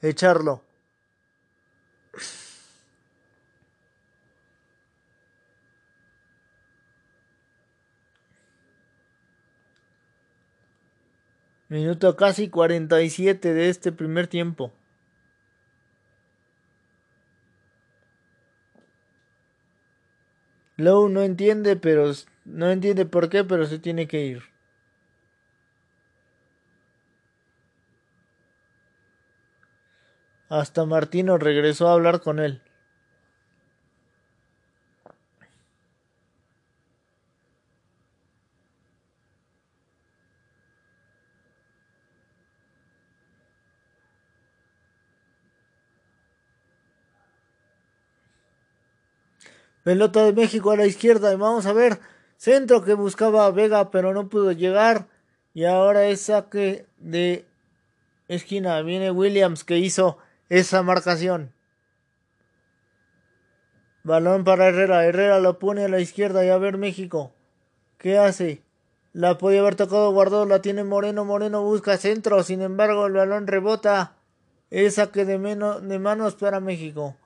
echarlo. Minuto casi 47 de este primer tiempo. Lowe no entiende, pero no entiende por qué, pero se tiene que ir. Hasta Martino regresó a hablar con él. Pelota de México a la izquierda. Y vamos a ver. Centro que buscaba Vega, pero no pudo llegar. Y ahora es saque de esquina. Viene Williams que hizo esa marcación. Balón para Herrera. Herrera lo pone a la izquierda. Y a ver México. ¿Qué hace? La podía haber tocado guardado. La tiene Moreno. Moreno busca centro. Sin embargo, el balón rebota. Es saque de, menos, de manos para México.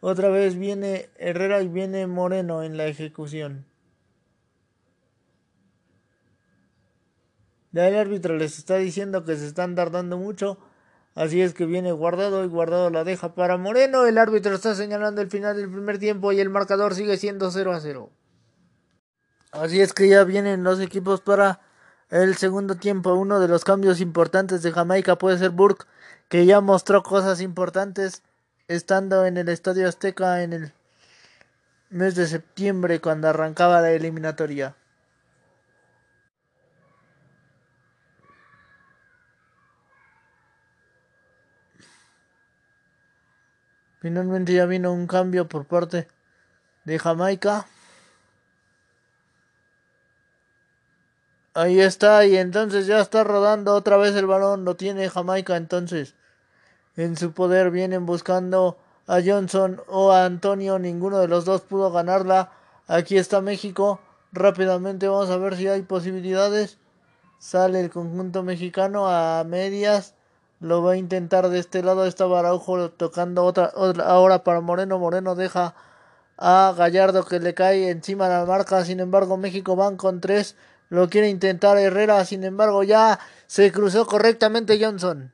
Otra vez viene Herrera y viene Moreno en la ejecución. Ya el árbitro les está diciendo que se están tardando mucho. Así es que viene guardado y guardado la deja para Moreno. El árbitro está señalando el final del primer tiempo y el marcador sigue siendo 0 a 0. Así es que ya vienen los equipos para el segundo tiempo. Uno de los cambios importantes de Jamaica puede ser Burke, que ya mostró cosas importantes estando en el Estadio Azteca en el mes de septiembre cuando arrancaba la eliminatoria. Finalmente ya vino un cambio por parte de Jamaica. Ahí está, y entonces ya está rodando otra vez el balón, lo tiene Jamaica entonces en su poder vienen buscando a Johnson o a Antonio, ninguno de los dos pudo ganarla. Aquí está México, rápidamente vamos a ver si hay posibilidades. Sale el conjunto mexicano a medias, lo va a intentar de este lado, está Baraujo tocando otra, otra ahora para Moreno, Moreno deja a Gallardo que le cae encima la marca, sin embargo México van con tres, lo quiere intentar Herrera, sin embargo ya se cruzó correctamente Johnson.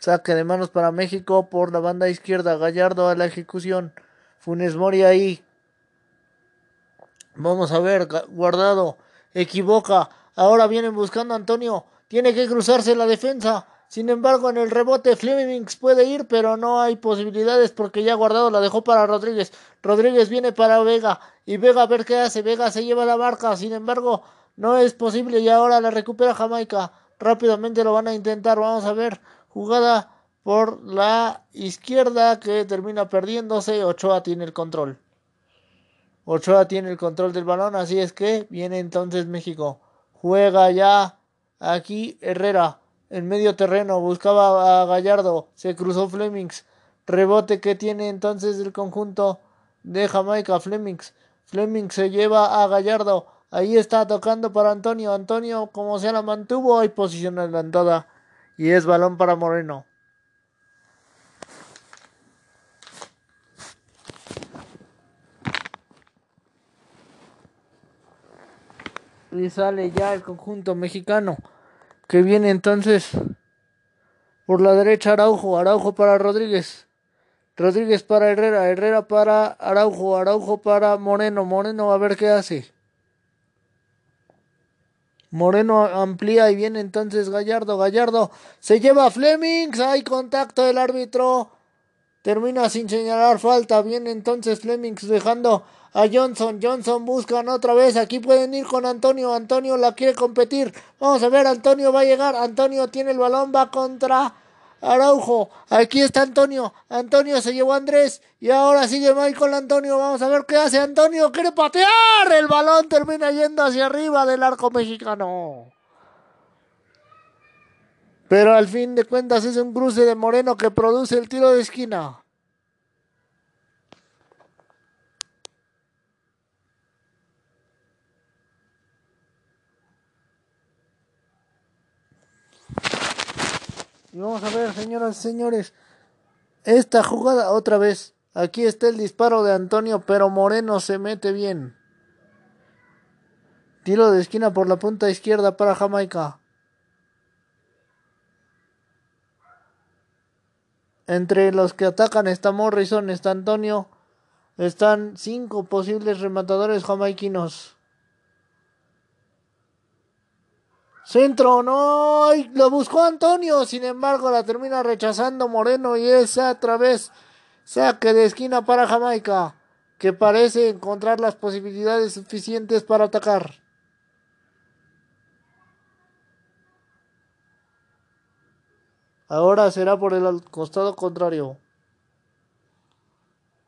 Saque de manos para México por la banda izquierda. Gallardo a la ejecución. Funes Mori ahí. Vamos a ver, guardado. Equivoca. Ahora vienen buscando a Antonio. Tiene que cruzarse la defensa. Sin embargo, en el rebote Flemings puede ir, pero no hay posibilidades porque ya guardado la dejó para Rodríguez. Rodríguez viene para Vega y Vega a ver qué hace. Vega se lleva la marca. Sin embargo, no es posible y ahora la recupera Jamaica. Rápidamente lo van a intentar. Vamos a ver. Jugada por la izquierda que termina perdiéndose. Ochoa tiene el control. Ochoa tiene el control del balón. Así es que viene entonces México. Juega ya aquí Herrera en medio terreno, buscaba a Gallardo, se cruzó Flemings, rebote que tiene entonces el conjunto de Jamaica, Flemings, Flemings se lleva a Gallardo, ahí está tocando para Antonio, Antonio como se la mantuvo, hay posición adelantada y es balón para Moreno. Y sale ya el conjunto mexicano que viene entonces por la derecha Araujo, Araujo para Rodríguez, Rodríguez para Herrera, Herrera para Araujo, Araujo para Moreno, Moreno a ver qué hace. Moreno amplía y viene entonces Gallardo, Gallardo se lleva Flemings, hay contacto del árbitro, termina sin señalar falta, viene entonces Flemings dejando a Johnson. Johnson buscan otra vez. Aquí pueden ir con Antonio. Antonio la quiere competir. Vamos a ver, Antonio va a llegar. Antonio tiene el balón, va contra Araujo. Aquí está Antonio. Antonio se llevó a Andrés. Y ahora sigue Michael Antonio. Vamos a ver qué hace Antonio. Quiere patear. El balón termina yendo hacia arriba del arco mexicano. Pero al fin de cuentas es un cruce de Moreno que produce el tiro de esquina. Y vamos a ver, señoras y señores, esta jugada otra vez. Aquí está el disparo de Antonio, pero Moreno se mete bien. Tiro de esquina por la punta izquierda para Jamaica. Entre los que atacan está Morrison, está Antonio. Están cinco posibles rematadores jamaiquinos. Centro, no, lo buscó Antonio, sin embargo la termina rechazando Moreno y es otra vez saque de esquina para Jamaica, que parece encontrar las posibilidades suficientes para atacar. Ahora será por el costado contrario,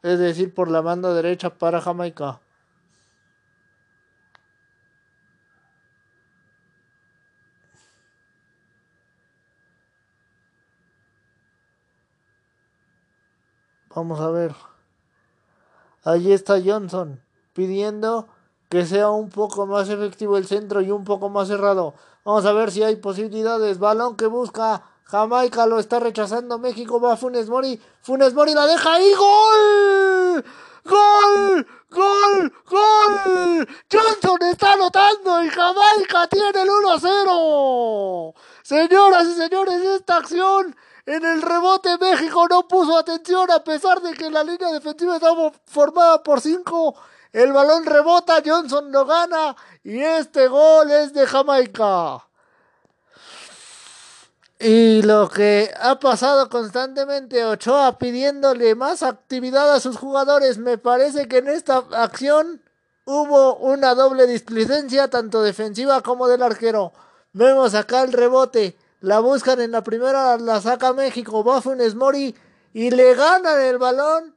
es decir, por la banda derecha para Jamaica. Vamos a ver. Allí está Johnson pidiendo que sea un poco más efectivo el centro y un poco más cerrado. Vamos a ver si hay posibilidades. Balón que busca Jamaica lo está rechazando México. Va Funes Mori. Funes Mori la deja ahí. ¡Gol! ¡Gol! ¡Gol! ¡Gol! Johnson está anotando y Jamaica tiene el 1-0. Señoras y señores, esta acción en el rebote México no puso atención a pesar de que la línea defensiva estaba formada por cinco. El balón rebota, Johnson lo gana y este gol es de Jamaica. Y lo que ha pasado constantemente, Ochoa pidiéndole más actividad a sus jugadores, me parece que en esta acción hubo una doble displicencia, tanto defensiva como del arquero. Vemos acá el rebote. La buscan en la primera, la saca México, va Funes Mori y le ganan el balón.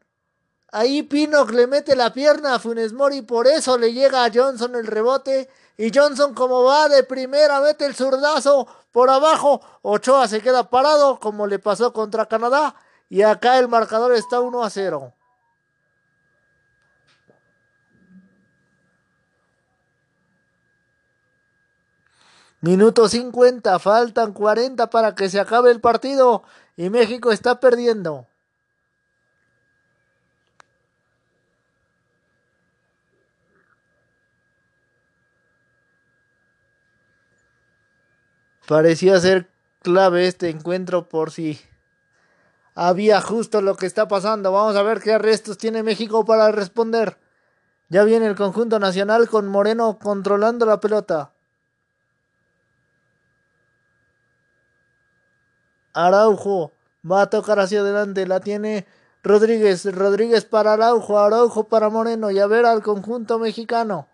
Ahí Pinnock le mete la pierna a Funes Mori, por eso le llega a Johnson el rebote. Y Johnson, como va de primera, mete el zurdazo por abajo. Ochoa se queda parado, como le pasó contra Canadá. Y acá el marcador está 1 a 0. Minuto 50, faltan 40 para que se acabe el partido y México está perdiendo. Parecía ser clave este encuentro por si había justo lo que está pasando. Vamos a ver qué arrestos tiene México para responder. Ya viene el conjunto nacional con Moreno controlando la pelota. Araujo va a tocar hacia adelante, la tiene Rodríguez, Rodríguez para Araujo, Araujo para Moreno y a ver al conjunto mexicano.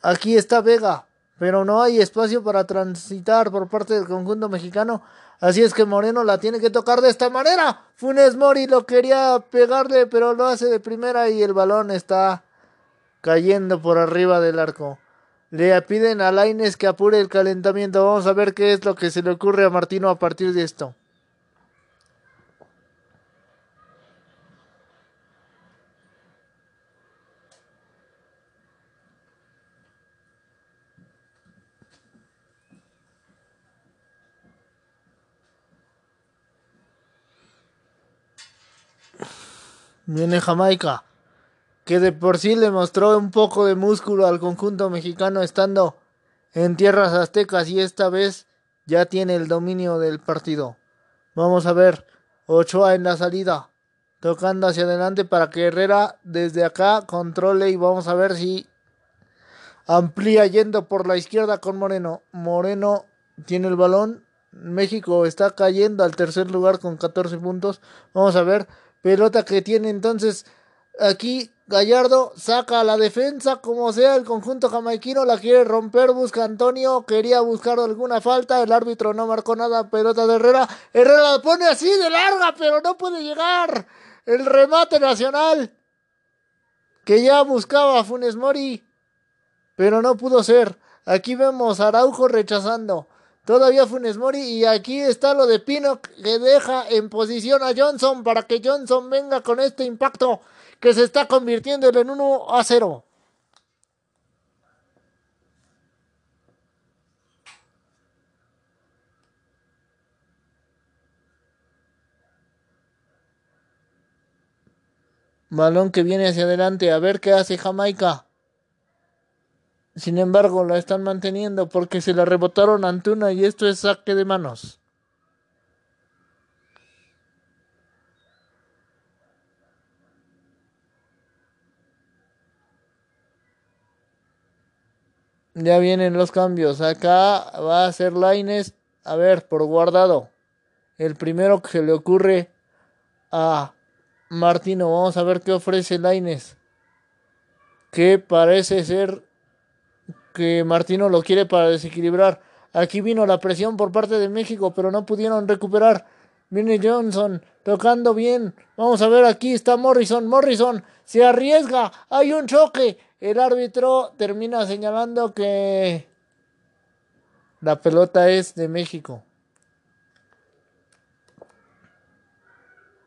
Aquí está Vega, pero no hay espacio para transitar por parte del conjunto mexicano. Así es que Moreno la tiene que tocar de esta manera. Funes Mori lo quería pegarle, pero lo hace de primera y el balón está cayendo por arriba del arco. Le piden a Laines que apure el calentamiento. Vamos a ver qué es lo que se le ocurre a Martino a partir de esto. Viene Jamaica, que de por sí le mostró un poco de músculo al conjunto mexicano estando en tierras aztecas y esta vez ya tiene el dominio del partido. Vamos a ver, Ochoa en la salida, tocando hacia adelante para que Herrera desde acá controle y vamos a ver si amplía yendo por la izquierda con Moreno. Moreno tiene el balón. México está cayendo al tercer lugar con 14 puntos. Vamos a ver Pelota que tiene entonces aquí Gallardo saca la defensa como sea el conjunto jamaiquino la quiere romper busca Antonio quería buscar alguna falta el árbitro no marcó nada pelota de Herrera Herrera la pone así de larga pero no puede llegar el remate nacional que ya buscaba Funes Mori pero no pudo ser aquí vemos a Araujo rechazando Todavía Funes Mori y aquí está lo de Pino que deja en posición a Johnson para que Johnson venga con este impacto que se está convirtiendo en 1 a 0. Balón que viene hacia adelante, a ver qué hace Jamaica. Sin embargo, la están manteniendo porque se la rebotaron Antuna y esto es saque de manos. Ya vienen los cambios. Acá va a ser Laines. A ver, por guardado. El primero que se le ocurre a Martino. Vamos a ver qué ofrece Laines. Que parece ser que Martino lo quiere para desequilibrar. Aquí vino la presión por parte de México, pero no pudieron recuperar. Viene Johnson tocando bien. Vamos a ver, aquí está Morrison. Morrison se arriesga. Hay un choque. El árbitro termina señalando que la pelota es de México.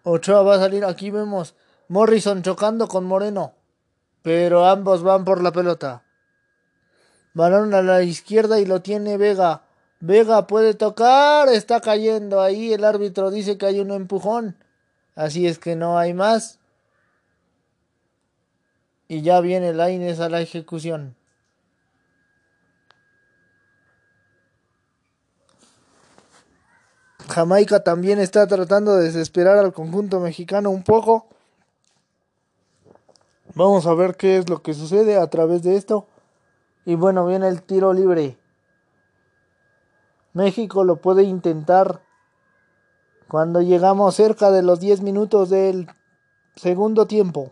Ochoa va a salir. Aquí vemos Morrison chocando con Moreno. Pero ambos van por la pelota. Balón a la izquierda y lo tiene Vega. Vega puede tocar, está cayendo ahí. El árbitro dice que hay un empujón. Así es que no hay más. Y ya viene Laines a la ejecución. Jamaica también está tratando de desesperar al conjunto mexicano un poco. Vamos a ver qué es lo que sucede a través de esto. Y bueno, viene el tiro libre. México lo puede intentar cuando llegamos cerca de los 10 minutos del segundo tiempo.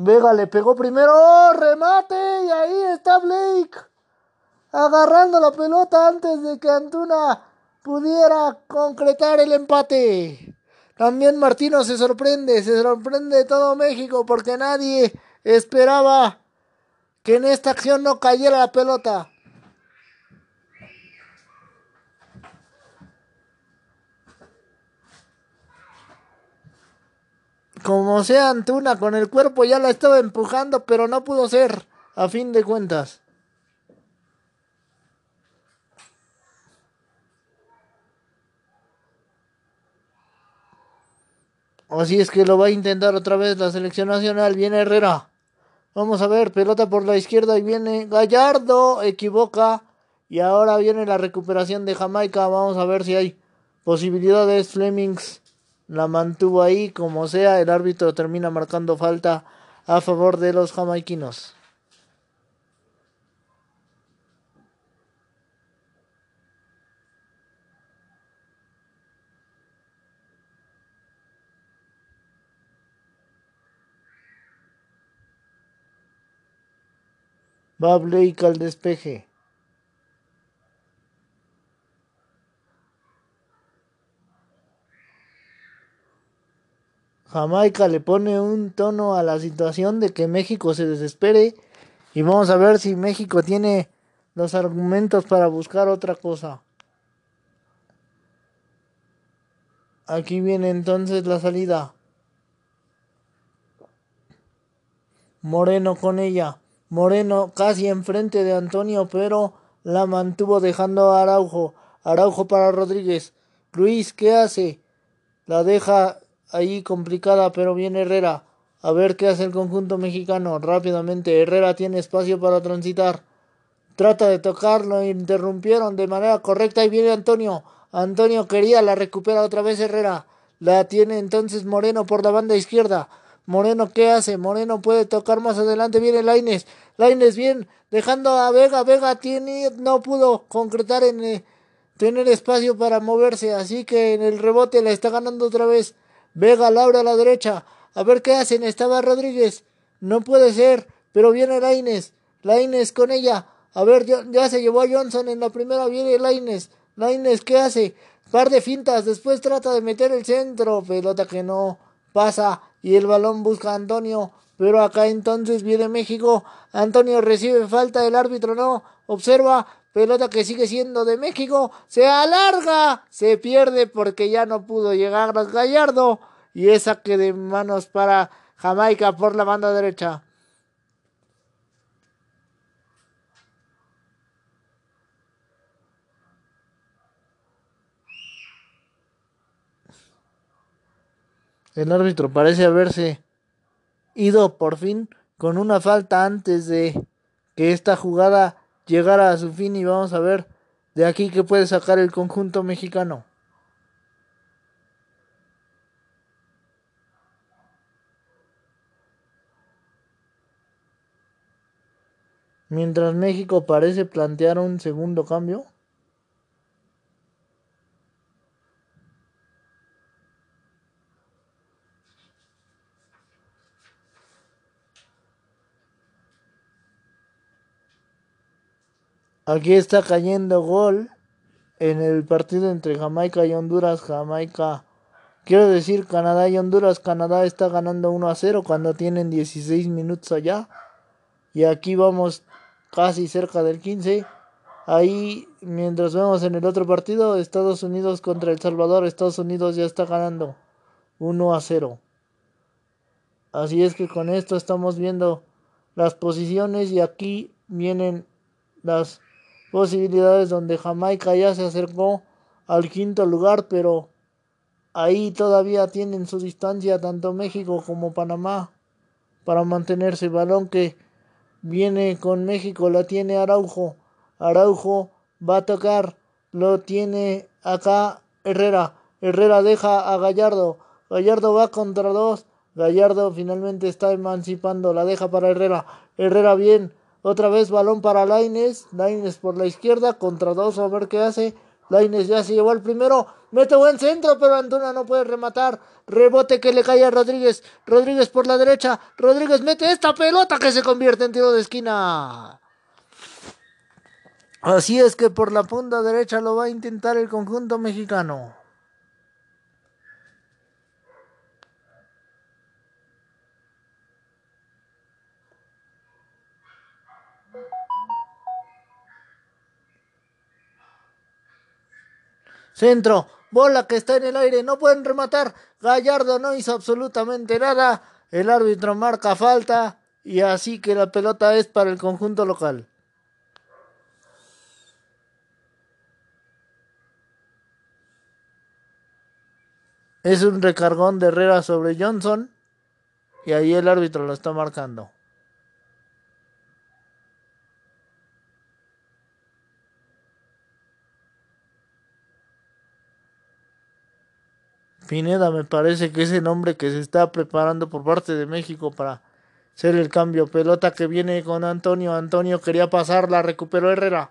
Vega le pegó primero, ¡Oh, remate y ahí está Blake agarrando la pelota antes de que Antuna pudiera concretar el empate. También Martino se sorprende, se sorprende todo México porque nadie esperaba que en esta acción no cayera la pelota. Como sea Antuna con el cuerpo ya la estaba empujando, pero no pudo ser, a fin de cuentas. Así es que lo va a intentar otra vez la selección nacional. Viene Herrera. Vamos a ver, pelota por la izquierda y viene Gallardo. Equivoca. Y ahora viene la recuperación de Jamaica. Vamos a ver si hay posibilidades. Flemings la mantuvo ahí. Como sea, el árbitro termina marcando falta a favor de los jamaiquinos. Va Blake al despeje. Jamaica le pone un tono a la situación de que México se desespere y vamos a ver si México tiene los argumentos para buscar otra cosa. Aquí viene entonces la salida. Moreno con ella. Moreno casi enfrente de Antonio, pero la mantuvo dejando a Araujo. Araujo para Rodríguez. Luis, ¿qué hace? La deja ahí complicada, pero viene Herrera. A ver qué hace el conjunto mexicano. Rápidamente, Herrera tiene espacio para transitar. Trata de tocarlo, interrumpieron de manera correcta y viene Antonio. Antonio quería, la recupera otra vez Herrera. La tiene entonces Moreno por la banda izquierda. Moreno, ¿qué hace? Moreno puede tocar más adelante. Viene Laines. Laines bien, dejando a Vega. Vega tiene, no pudo concretar en eh, tener espacio para moverse. Así que en el rebote la está ganando otra vez. Vega Laura a la derecha. A ver qué hacen. Estaba Rodríguez. No puede ser. Pero viene Laines. Laines con ella. A ver, ya, se llevó a Johnson en la primera. Viene Laines. Laines, ¿qué hace? Par de fintas. Después trata de meter el centro. Pelota que no pasa y el balón busca a Antonio, pero acá entonces viene México, Antonio recibe falta, el árbitro no, observa, pelota que sigue siendo de México, se alarga, se pierde porque ya no pudo llegar Gallardo y es saque de manos para Jamaica por la banda derecha. El árbitro parece haberse ido por fin con una falta antes de que esta jugada llegara a su fin y vamos a ver de aquí que puede sacar el conjunto mexicano. Mientras México parece plantear un segundo cambio. Aquí está cayendo gol en el partido entre Jamaica y Honduras. Jamaica, quiero decir Canadá y Honduras. Canadá está ganando 1 a 0 cuando tienen 16 minutos allá. Y aquí vamos casi cerca del 15. Ahí, mientras vemos en el otro partido, Estados Unidos contra El Salvador. Estados Unidos ya está ganando 1 a 0. Así es que con esto estamos viendo las posiciones y aquí vienen las posibilidades donde Jamaica ya se acercó al quinto lugar, pero ahí todavía tienen su distancia tanto México como Panamá para mantenerse. Balón que viene con México, la tiene Araujo. Araujo va a tocar, lo tiene acá Herrera. Herrera deja a Gallardo. Gallardo va contra dos. Gallardo finalmente está emancipando, la deja para Herrera. Herrera bien, otra vez balón para Laines. Laines por la izquierda contra dos. A ver qué hace. Laines ya se llevó el primero. Mete buen centro, pero Antuna no puede rematar. Rebote que le cae a Rodríguez. Rodríguez por la derecha. Rodríguez mete esta pelota que se convierte en tiro de esquina. Así es que por la punta derecha lo va a intentar el conjunto mexicano. Centro, bola que está en el aire, no pueden rematar. Gallardo no hizo absolutamente nada. El árbitro marca falta y así que la pelota es para el conjunto local. Es un recargón de Herrera sobre Johnson. Y ahí el árbitro lo está marcando. Pineda me parece que es el nombre que se está preparando por parte de México para ser el cambio. Pelota que viene con Antonio. Antonio quería pasarla, recuperó Herrera.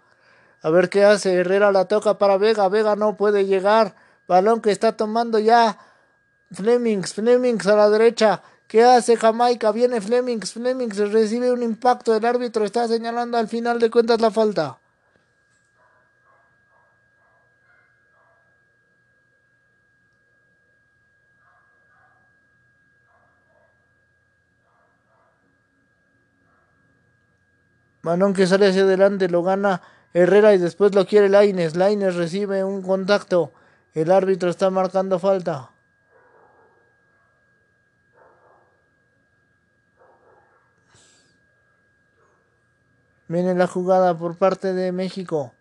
A ver qué hace. Herrera la toca para Vega. Vega no puede llegar. Balón que está tomando ya Flemings. Flemings a la derecha. ¿Qué hace Jamaica? Viene Flemings. Flemings recibe un impacto. El árbitro está señalando al final de cuentas la falta. Manón que sale hacia adelante, lo gana Herrera y después lo quiere Laines. Laines recibe un contacto. El árbitro está marcando falta. Viene la jugada por parte de México.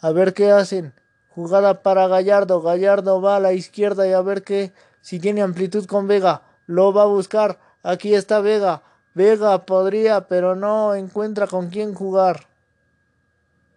A ver qué hacen. Jugada para Gallardo. Gallardo va a la izquierda y a ver qué. Si tiene amplitud con Vega. Lo va a buscar. Aquí está Vega. Vega podría, pero no encuentra con quién jugar.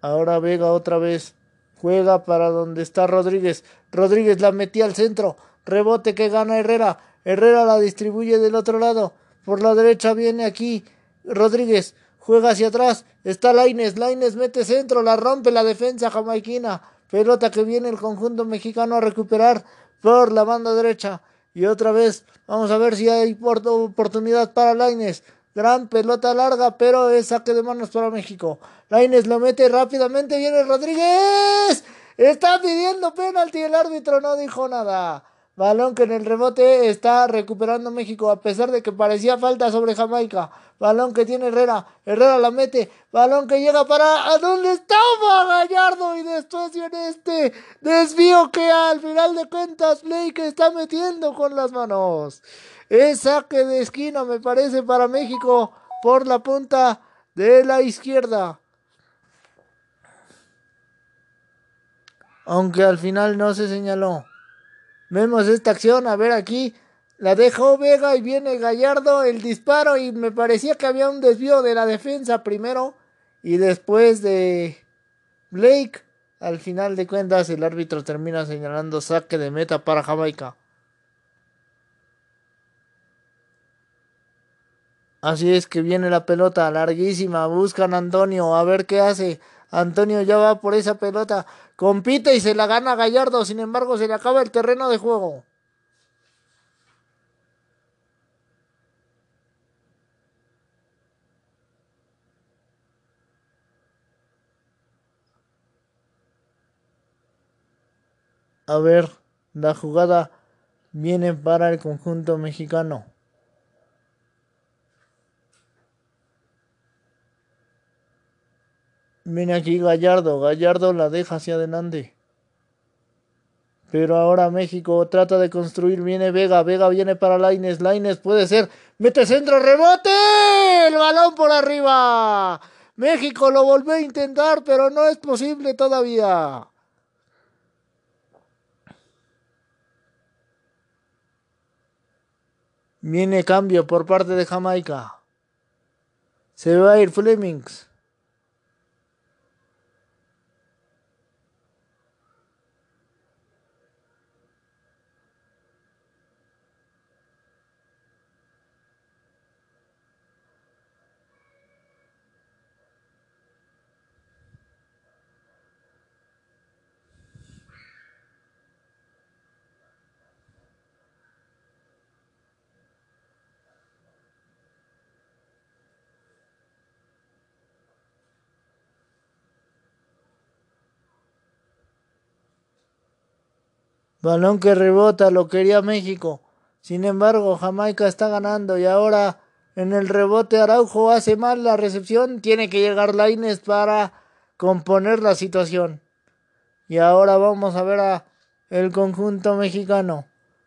Ahora Vega otra vez. Juega para donde está Rodríguez. Rodríguez la metía al centro. Rebote que gana Herrera. Herrera la distribuye del otro lado. Por la derecha viene aquí Rodríguez. Juega hacia atrás. Está Laines. Laines mete centro. La rompe la defensa jamaiquina. Pelota que viene el conjunto mexicano a recuperar por la banda derecha. Y otra vez, vamos a ver si hay oportunidad para Laines. Gran pelota larga, pero es saque de manos para México. Laines lo mete rápidamente. Viene Rodríguez. Está pidiendo penalti. El árbitro no dijo nada. Balón que en el rebote está recuperando México a pesar de que parecía falta sobre Jamaica. Balón que tiene Herrera. Herrera la mete. Balón que llega para... ¿A dónde estaba Gallardo? Y después viene este desvío que al final de cuentas Blake está metiendo con las manos. Es saque de esquina me parece para México por la punta de la izquierda. Aunque al final no se señaló. Vemos esta acción, a ver aquí. La dejó Vega y viene Gallardo el disparo y me parecía que había un desvío de la defensa primero y después de Blake. Al final de cuentas el árbitro termina señalando saque de meta para Jamaica. Así es que viene la pelota larguísima, buscan Antonio a ver qué hace. Antonio ya va por esa pelota, compite y se la gana Gallardo, sin embargo se le acaba el terreno de juego. A ver, la jugada viene para el conjunto mexicano. Viene aquí Gallardo. Gallardo la deja hacia adelante. Pero ahora México trata de construir. Viene Vega. Vega viene para Laines. Laines puede ser. Mete centro, rebote. El balón por arriba. México lo volvió a intentar, pero no es posible todavía. Viene cambio por parte de Jamaica. Se va a ir Flemings. Balón que rebota, lo quería México. Sin embargo, Jamaica está ganando y ahora en el rebote Araujo hace mal la recepción. Tiene que llegar Laines para componer la situación. Y ahora vamos a ver a el conjunto mexicano.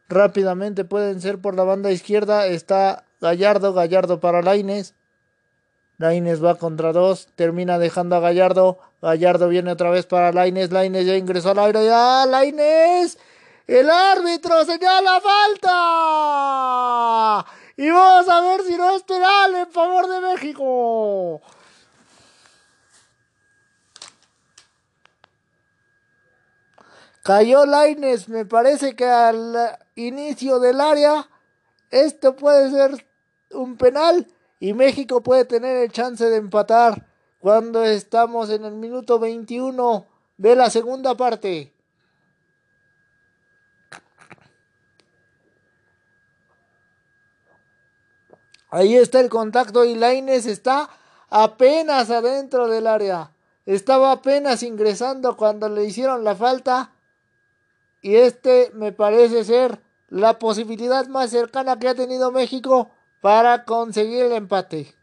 Rápidamente pueden ser por la banda izquierda. Está Gallardo, Gallardo para Laines. Laines va contra dos, termina dejando a Gallardo. Gallardo viene otra vez para Laines. Laines ya ingresó al aire. ¡Ya! ¡Laines! El árbitro señala falta. Y vamos a ver si no es penal en favor de México. Cayó Laines, me parece que al inicio del área esto puede ser un penal y México puede tener el chance de empatar cuando estamos en el minuto 21 de la segunda parte. Ahí está el contacto y Laines está apenas adentro del área. Estaba apenas ingresando cuando le hicieron la falta. Y este me parece ser la posibilidad más cercana que ha tenido México para conseguir el empate.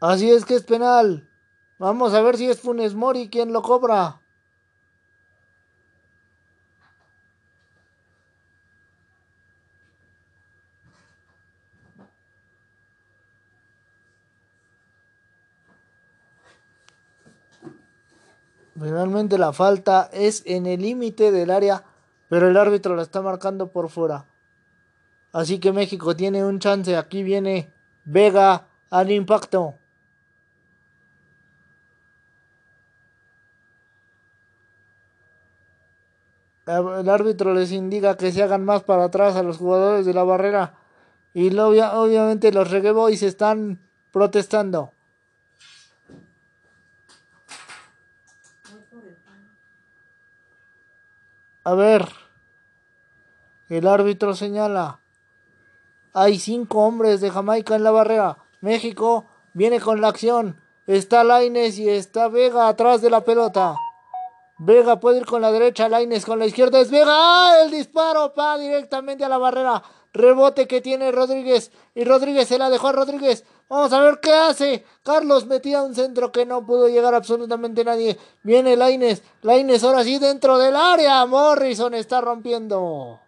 Así es que es penal. Vamos a ver si es Funes Mori quien lo cobra. Finalmente la falta es en el límite del área, pero el árbitro la está marcando por fuera. Así que México tiene un chance. Aquí viene Vega al impacto. El árbitro les indica que se hagan más para atrás a los jugadores de la barrera. Y obviamente los y se están protestando. A ver. El árbitro señala. Hay cinco hombres de Jamaica en la barrera. México viene con la acción. Está Laines y está Vega atrás de la pelota. Vega puede ir con la derecha, Laines con la izquierda. Es Vega. ¡Ah! El disparo va directamente a la barrera. Rebote que tiene Rodríguez. Y Rodríguez se la dejó a Rodríguez. Vamos a ver qué hace. Carlos metía un centro que no pudo llegar absolutamente nadie. Viene Laines. Laines ahora sí dentro del área. Morrison está rompiendo.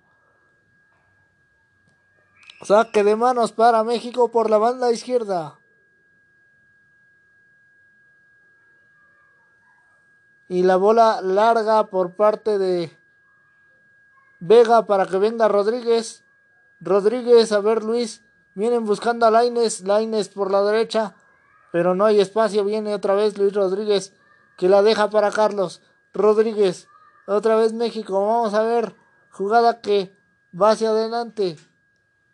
Saque de manos para México por la banda izquierda. Y la bola larga por parte de Vega para que venga Rodríguez. Rodríguez, a ver Luis. Vienen buscando a Laines, Laines por la derecha, pero no hay espacio. Viene otra vez Luis Rodríguez, que la deja para Carlos. Rodríguez, otra vez México. Vamos a ver, jugada que va hacia adelante.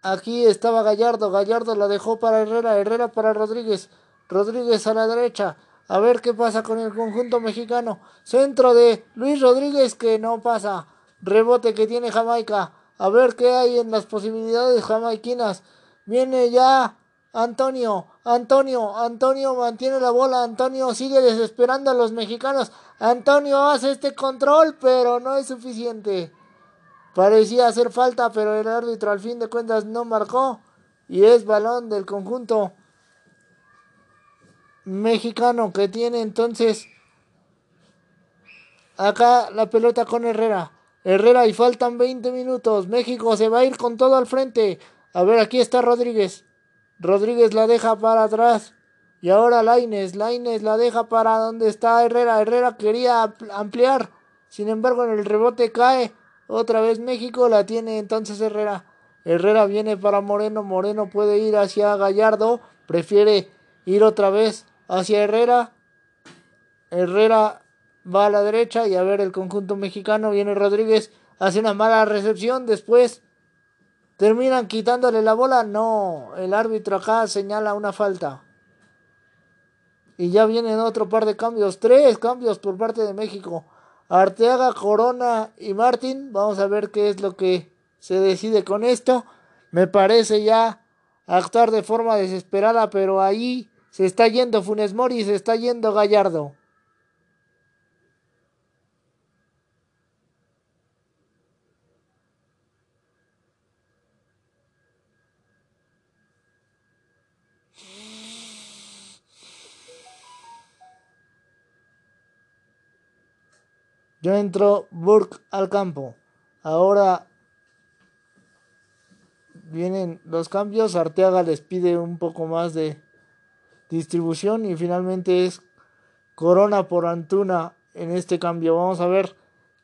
Aquí estaba Gallardo, Gallardo la dejó para Herrera, Herrera para Rodríguez, Rodríguez a la derecha. A ver qué pasa con el conjunto mexicano. Centro de Luis Rodríguez que no pasa. Rebote que tiene Jamaica. A ver qué hay en las posibilidades jamaiquinas. Viene ya Antonio, Antonio, Antonio mantiene la bola, Antonio sigue desesperando a los mexicanos. Antonio hace este control, pero no es suficiente. Parecía hacer falta, pero el árbitro al fin de cuentas no marcó. Y es balón del conjunto mexicano que tiene entonces acá la pelota con Herrera. Herrera y faltan 20 minutos. México se va a ir con todo al frente. A ver, aquí está Rodríguez. Rodríguez la deja para atrás. Y ahora Laines. Laines la deja para donde está Herrera. Herrera quería ampliar. Sin embargo, en el rebote cae. Otra vez México la tiene entonces Herrera. Herrera viene para Moreno. Moreno puede ir hacia Gallardo. Prefiere ir otra vez hacia Herrera. Herrera va a la derecha y a ver el conjunto mexicano. Viene Rodríguez. Hace una mala recepción. Después ¿Terminan quitándole la bola? No, el árbitro acá señala una falta. Y ya vienen otro par de cambios, tres cambios por parte de México. Arteaga, Corona y Martín. Vamos a ver qué es lo que se decide con esto. Me parece ya actuar de forma desesperada, pero ahí se está yendo Funes Mori, se está yendo Gallardo. Yo entro Burke al campo. Ahora vienen los cambios. Arteaga les pide un poco más de distribución y finalmente es Corona por Antuna en este cambio. Vamos a ver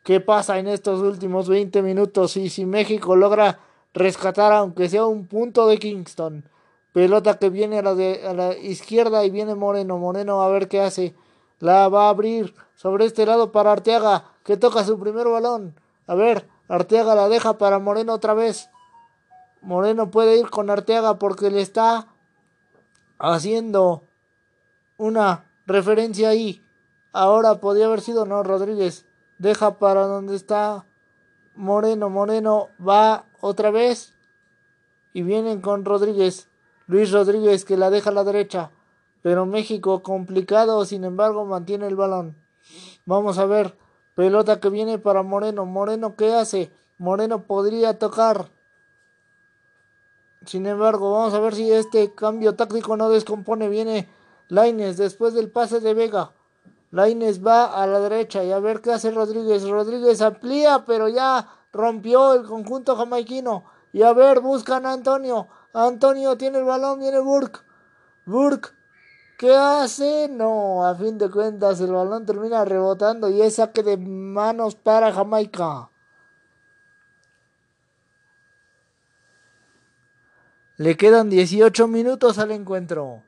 qué pasa en estos últimos 20 minutos y si México logra rescatar aunque sea un punto de Kingston. Pelota que viene a la, de, a la izquierda y viene Moreno. Moreno a ver qué hace. La va a abrir sobre este lado para Arteaga que toca su primer balón. A ver, Arteaga la deja para Moreno otra vez. Moreno puede ir con Arteaga porque le está haciendo una referencia ahí. Ahora podría haber sido no Rodríguez. Deja para donde está Moreno. Moreno va otra vez. Y vienen con Rodríguez. Luis Rodríguez que la deja a la derecha. Pero México complicado, sin embargo, mantiene el balón. Vamos a ver. Pelota que viene para Moreno. Moreno, ¿qué hace? Moreno podría tocar. Sin embargo, vamos a ver si este cambio táctico no descompone. Viene Laines después del pase de Vega. Laines va a la derecha y a ver qué hace Rodríguez. Rodríguez amplía, pero ya rompió el conjunto jamaiquino. Y a ver, buscan a Antonio. Antonio tiene el balón, viene Burke. Burke ¿Qué hace? No, a fin de cuentas el balón termina rebotando y es saque de manos para Jamaica. Le quedan 18 minutos al encuentro.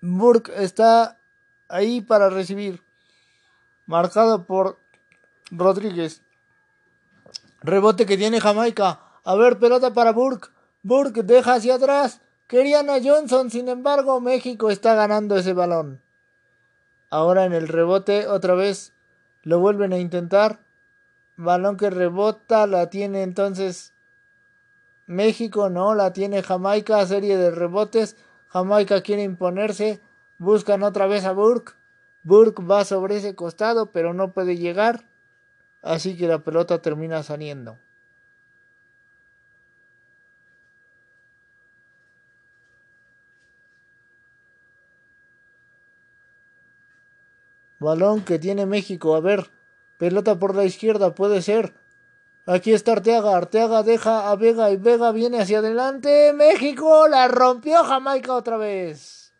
Burke está ahí para recibir. Marcado por Rodríguez. Rebote que tiene Jamaica. A ver, pelota para Burke. Burke deja hacia atrás. Querían a Johnson, sin embargo, México está ganando ese balón. Ahora en el rebote, otra vez lo vuelven a intentar. Balón que rebota, la tiene entonces México, no, la tiene Jamaica, serie de rebotes. Jamaica quiere imponerse. Buscan otra vez a Burke. Burke va sobre ese costado, pero no puede llegar. Así que la pelota termina saliendo. Balón que tiene México. A ver. Pelota por la izquierda. Puede ser. Aquí está Arteaga. Arteaga deja a Vega y Vega viene hacia adelante. México la rompió Jamaica otra vez.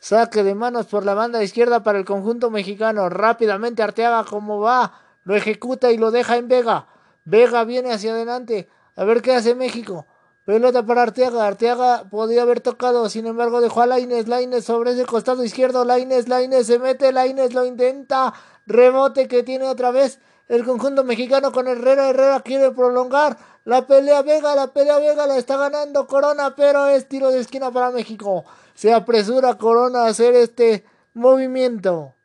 Saque de manos por la banda izquierda para el conjunto mexicano. Rápidamente Arteaga como va lo ejecuta y lo deja en Vega. Vega viene hacia adelante. A ver qué hace México. Pelota para Arteaga. Arteaga podía haber tocado. Sin embargo, dejó a Laines. Laines sobre ese costado izquierdo. Laines, Laines se mete. Laines lo intenta. Rebote que tiene otra vez el conjunto mexicano con Herrera. Herrera quiere prolongar. La pelea Vega, la pelea Vega la está ganando Corona, pero es tiro de esquina para México. Se apresura Corona a hacer este movimiento.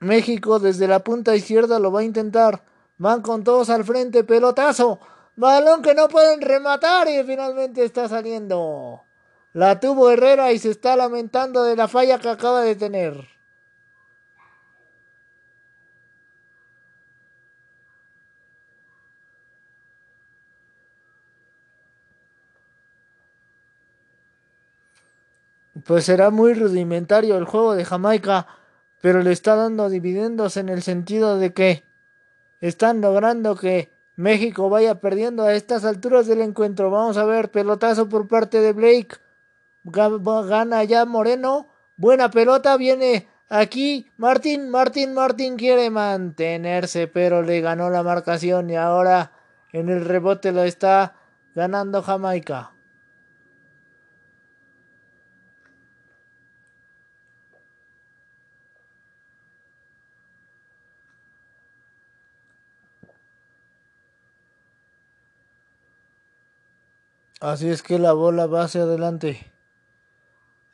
México desde la punta izquierda lo va a intentar. Van con todos al frente, pelotazo. Balón que no pueden rematar y finalmente está saliendo. La tuvo Herrera y se está lamentando de la falla que acaba de tener. Pues será muy rudimentario el juego de Jamaica pero le está dando dividendos en el sentido de que están logrando que México vaya perdiendo a estas alturas del encuentro. Vamos a ver, pelotazo por parte de Blake. Gana ya Moreno. Buena pelota, viene aquí Martín. Martín, Martín quiere mantenerse, pero le ganó la marcación y ahora en el rebote lo está ganando Jamaica. Así es que la bola va hacia adelante.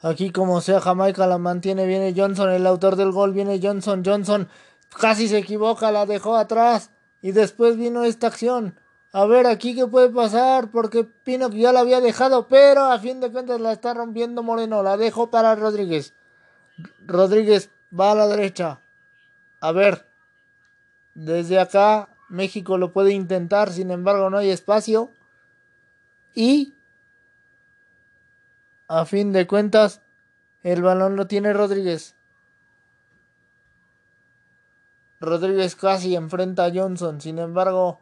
Aquí como sea Jamaica la mantiene, viene Johnson, el autor del gol, viene Johnson, Johnson casi se equivoca, la dejó atrás y después vino esta acción. A ver aquí qué puede pasar porque Pino ya la había dejado, pero a fin de cuentas la está rompiendo Moreno, la dejó para Rodríguez. Rodríguez va a la derecha. A ver, desde acá México lo puede intentar, sin embargo no hay espacio. Y a fin de cuentas, el balón lo tiene Rodríguez. Rodríguez casi enfrenta a Johnson, sin embargo,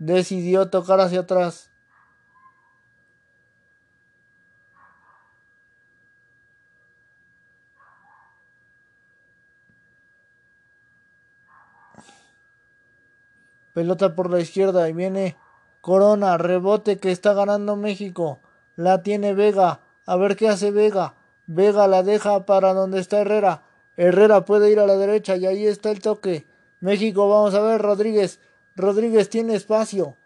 decidió tocar hacia atrás. Pelota por la izquierda y viene Corona, rebote que está ganando México. La tiene Vega. A ver qué hace Vega. Vega la deja para donde está Herrera. Herrera puede ir a la derecha y ahí está el toque. México, vamos a ver, Rodríguez. Rodríguez tiene espacio.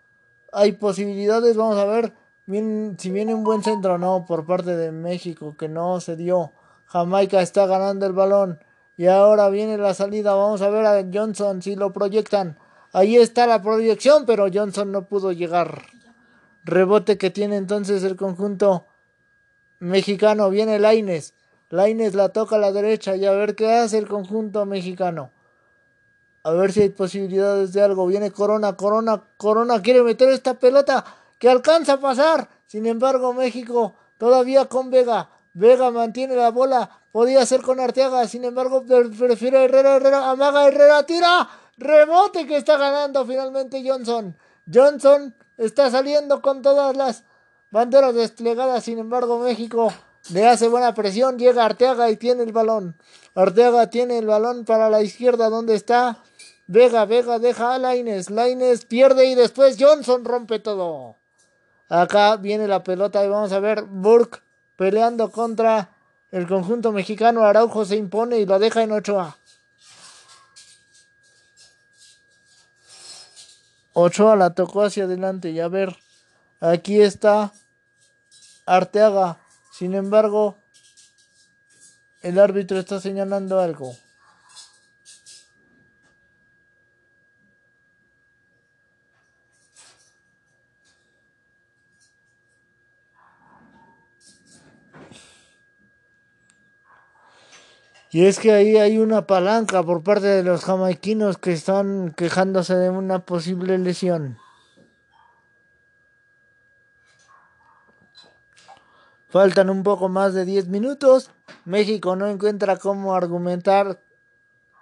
Hay posibilidades, vamos a ver si viene un buen centro no por parte de México que no se dio. Jamaica está ganando el balón. Y ahora viene la salida. Vamos a ver a Johnson si lo proyectan. Ahí está la proyección, pero Johnson no pudo llegar. Rebote que tiene entonces el conjunto mexicano. Viene Laines. Laines la toca a la derecha y a ver qué hace el conjunto mexicano. A ver si hay posibilidades de algo. Viene Corona, Corona, Corona quiere meter esta pelota que alcanza a pasar. Sin embargo, México todavía con Vega. Vega mantiene la bola. Podía ser con Arteaga. Sin embargo, prefiere Herrera, Herrera, amaga Herrera, tira. Rebote que está ganando finalmente Johnson. Johnson está saliendo con todas las banderas desplegadas. Sin embargo, México le hace buena presión. Llega Arteaga y tiene el balón. Arteaga tiene el balón para la izquierda. ¿Dónde está? Vega, Vega deja a Laines. Laines pierde y después Johnson rompe todo. Acá viene la pelota y vamos a ver Burke peleando contra el conjunto mexicano. Araujo se impone y lo deja en 8A. Ochoa la tocó hacia adelante y a ver, aquí está Arteaga. Sin embargo, el árbitro está señalando algo. Y es que ahí hay una palanca por parte de los jamaiquinos que están quejándose de una posible lesión. Faltan un poco más de 10 minutos. México no encuentra cómo argumentar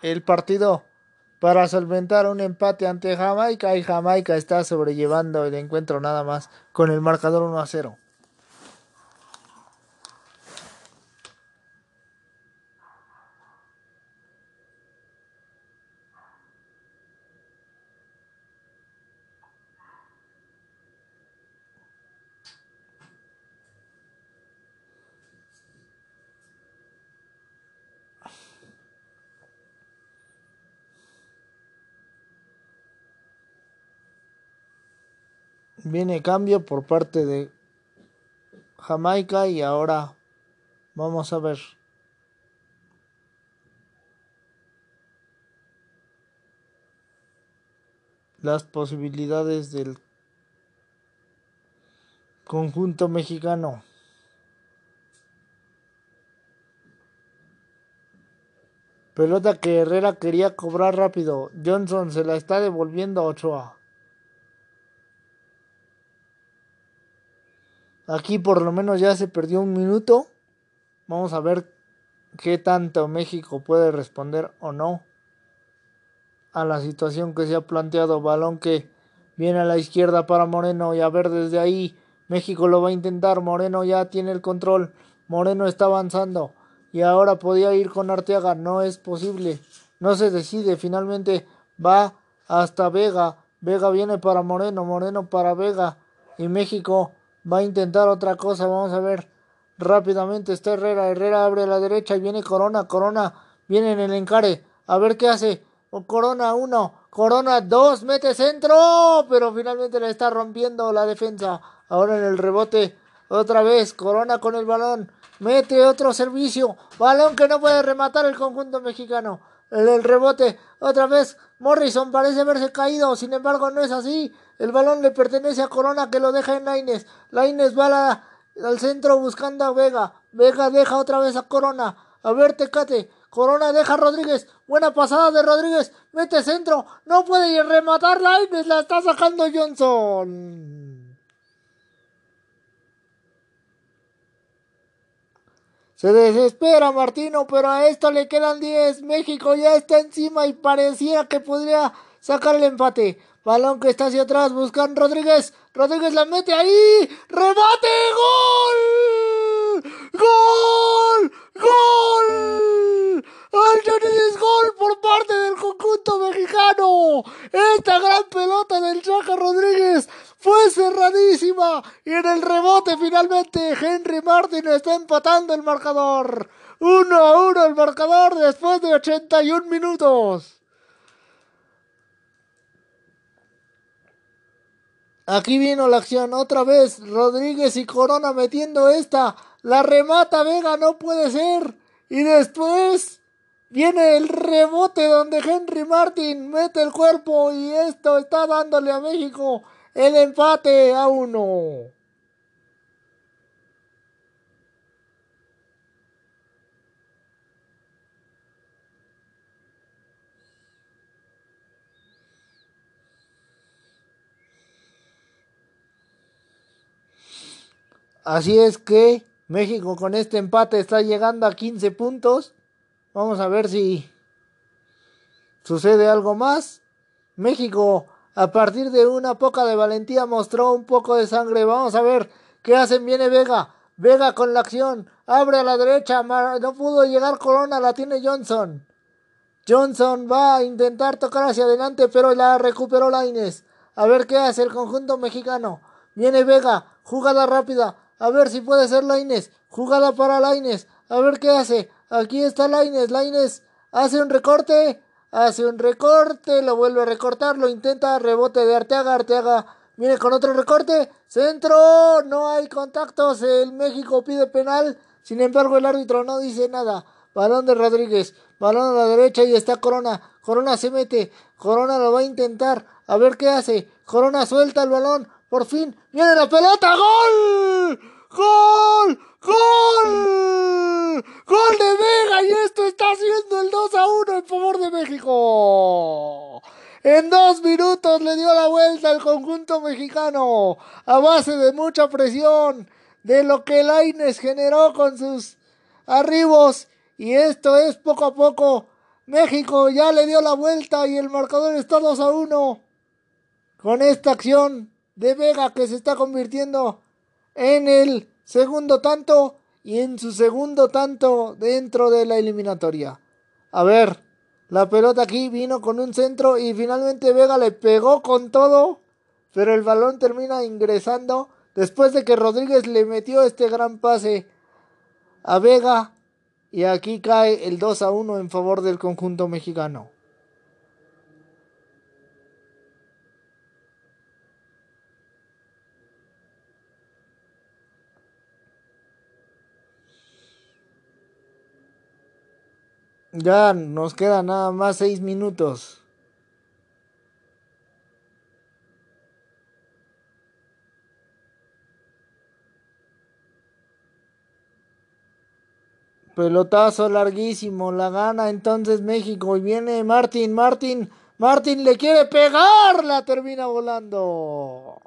el partido para solventar un empate ante Jamaica y Jamaica está sobrellevando el encuentro nada más con el marcador 1 a 0. Viene cambio por parte de Jamaica y ahora vamos a ver. las posibilidades del conjunto mexicano. Pelota que Herrera quería cobrar rápido. Johnson se la está devolviendo a Ochoa. Aquí por lo menos ya se perdió un minuto. Vamos a ver qué tanto México puede responder o no a la situación que se ha planteado. Balón que viene a la izquierda para Moreno y a ver desde ahí México lo va a intentar. Moreno ya tiene el control. Moreno está avanzando y ahora podía ir con Arteaga. No es posible. No se decide. Finalmente va hasta Vega. Vega viene para Moreno. Moreno para Vega. Y México va a intentar otra cosa, vamos a ver. Rápidamente está Herrera, Herrera abre a la derecha y viene Corona, Corona viene en el encare, a ver qué hace, Corona uno, Corona dos, mete centro, pero finalmente le está rompiendo la defensa, ahora en el rebote, otra vez, Corona con el balón, mete otro servicio, balón que no puede rematar el conjunto mexicano, el rebote, otra vez, Morrison parece haberse caído, sin embargo no es así, el balón le pertenece a Corona que lo deja en Laines. Laines va al centro buscando a Vega. Vega deja otra vez a Corona. A ver, Tecate. Corona deja a Rodríguez. Buena pasada de Rodríguez. Mete centro. No puede rematar Laines. La está sacando Johnson. Se desespera Martino, pero a esto le quedan 10. México ya está encima y parecía que podría sacar el empate. Balón que está hacia atrás, buscan Rodríguez. Rodríguez la mete ahí. ¡Remate! ¡Gol! ¡Gol! ¡Gol! ¡Al gol por parte del conjunto mexicano! Esta gran pelota del Chaca Rodríguez fue cerradísima y en el rebote finalmente Henry Martin está empatando el marcador. 1 a 1 el marcador después de 81 minutos. Aquí vino la acción otra vez. Rodríguez y Corona metiendo esta. La remata Vega, no puede ser. Y después viene el rebote donde Henry Martin mete el cuerpo y esto está dándole a México el empate a uno. Así es que México con este empate está llegando a 15 puntos. Vamos a ver si sucede algo más. México, a partir de una poca de valentía, mostró un poco de sangre. Vamos a ver qué hacen. Viene Vega. Vega con la acción. Abre a la derecha. No pudo llegar Corona. La tiene Johnson. Johnson va a intentar tocar hacia adelante, pero la recuperó Laines. A ver qué hace el conjunto mexicano. Viene Vega. Jugada rápida. A ver si puede ser Laines. Jugada para Laines. A ver qué hace. Aquí está Laines. Laines hace un recorte. Hace un recorte. Lo vuelve a recortar. Lo intenta. Rebote de Arteaga. Arteaga viene con otro recorte. Centro. No hay contactos. El México pide penal. Sin embargo, el árbitro no dice nada. Balón de Rodríguez. Balón a la derecha y está Corona. Corona se mete. Corona lo va a intentar. A ver qué hace. Corona suelta el balón. Por fin, viene la pelota. ¡Gol! ¡Gol! ¡Gol! ¡Gol de Vega! Y esto está haciendo el 2 a 1 en favor de México. En dos minutos le dio la vuelta al conjunto mexicano a base de mucha presión de lo que Laines generó con sus arribos. Y esto es poco a poco. México ya le dio la vuelta y el marcador está 2 a 1. Con esta acción de Vega que se está convirtiendo en el segundo tanto y en su segundo tanto dentro de la eliminatoria. A ver, la pelota aquí vino con un centro y finalmente Vega le pegó con todo, pero el balón termina ingresando después de que Rodríguez le metió este gran pase a Vega y aquí cae el 2 a 1 en favor del conjunto mexicano. Ya nos quedan nada más seis minutos. Pelotazo larguísimo, la gana entonces México y viene Martín, Martín, Martín le quiere pegar, la termina volando.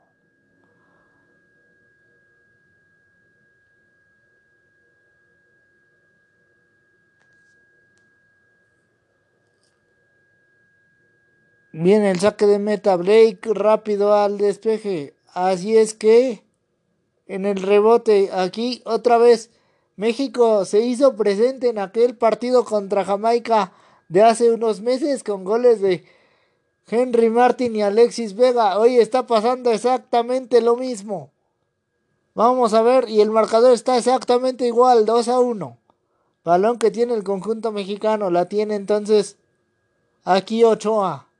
Viene el saque de meta, Blake rápido al despeje. Así es que en el rebote, aquí otra vez, México se hizo presente en aquel partido contra Jamaica de hace unos meses con goles de Henry Martin y Alexis Vega. Hoy está pasando exactamente lo mismo. Vamos a ver, y el marcador está exactamente igual, 2 a 1. Balón que tiene el conjunto mexicano, la tiene entonces aquí Ochoa.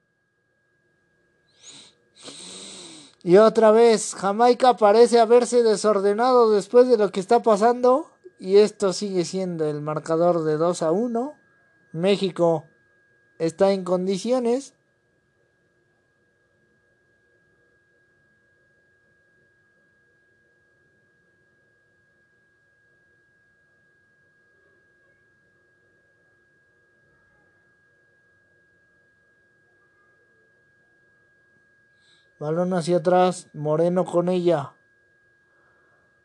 Y otra vez, Jamaica parece haberse desordenado después de lo que está pasando. Y esto sigue siendo el marcador de 2 a 1. México está en condiciones. Balón hacia atrás. Moreno con ella.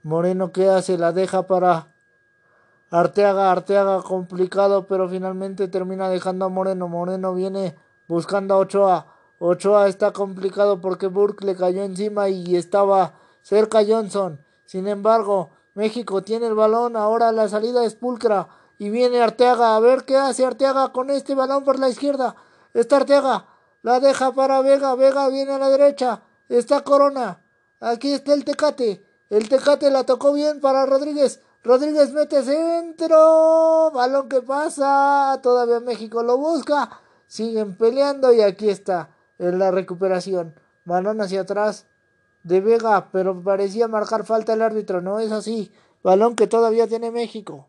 Moreno, ¿qué hace? La deja para Arteaga, Arteaga complicado, pero finalmente termina dejando a Moreno. Moreno viene buscando a Ochoa. Ochoa está complicado porque Burke le cayó encima y estaba cerca Johnson. Sin embargo, México tiene el balón. Ahora la salida es pulcra. Y viene Arteaga. A ver qué hace Arteaga con este balón por la izquierda. Está Arteaga. La deja para Vega. Vega viene a la derecha. Está Corona. Aquí está el Tecate. El Tecate la tocó bien para Rodríguez. Rodríguez mete centro. Balón que pasa. Todavía México lo busca. Siguen peleando y aquí está en la recuperación. Balón hacia atrás de Vega, pero parecía marcar falta el árbitro. No es así. Balón que todavía tiene México.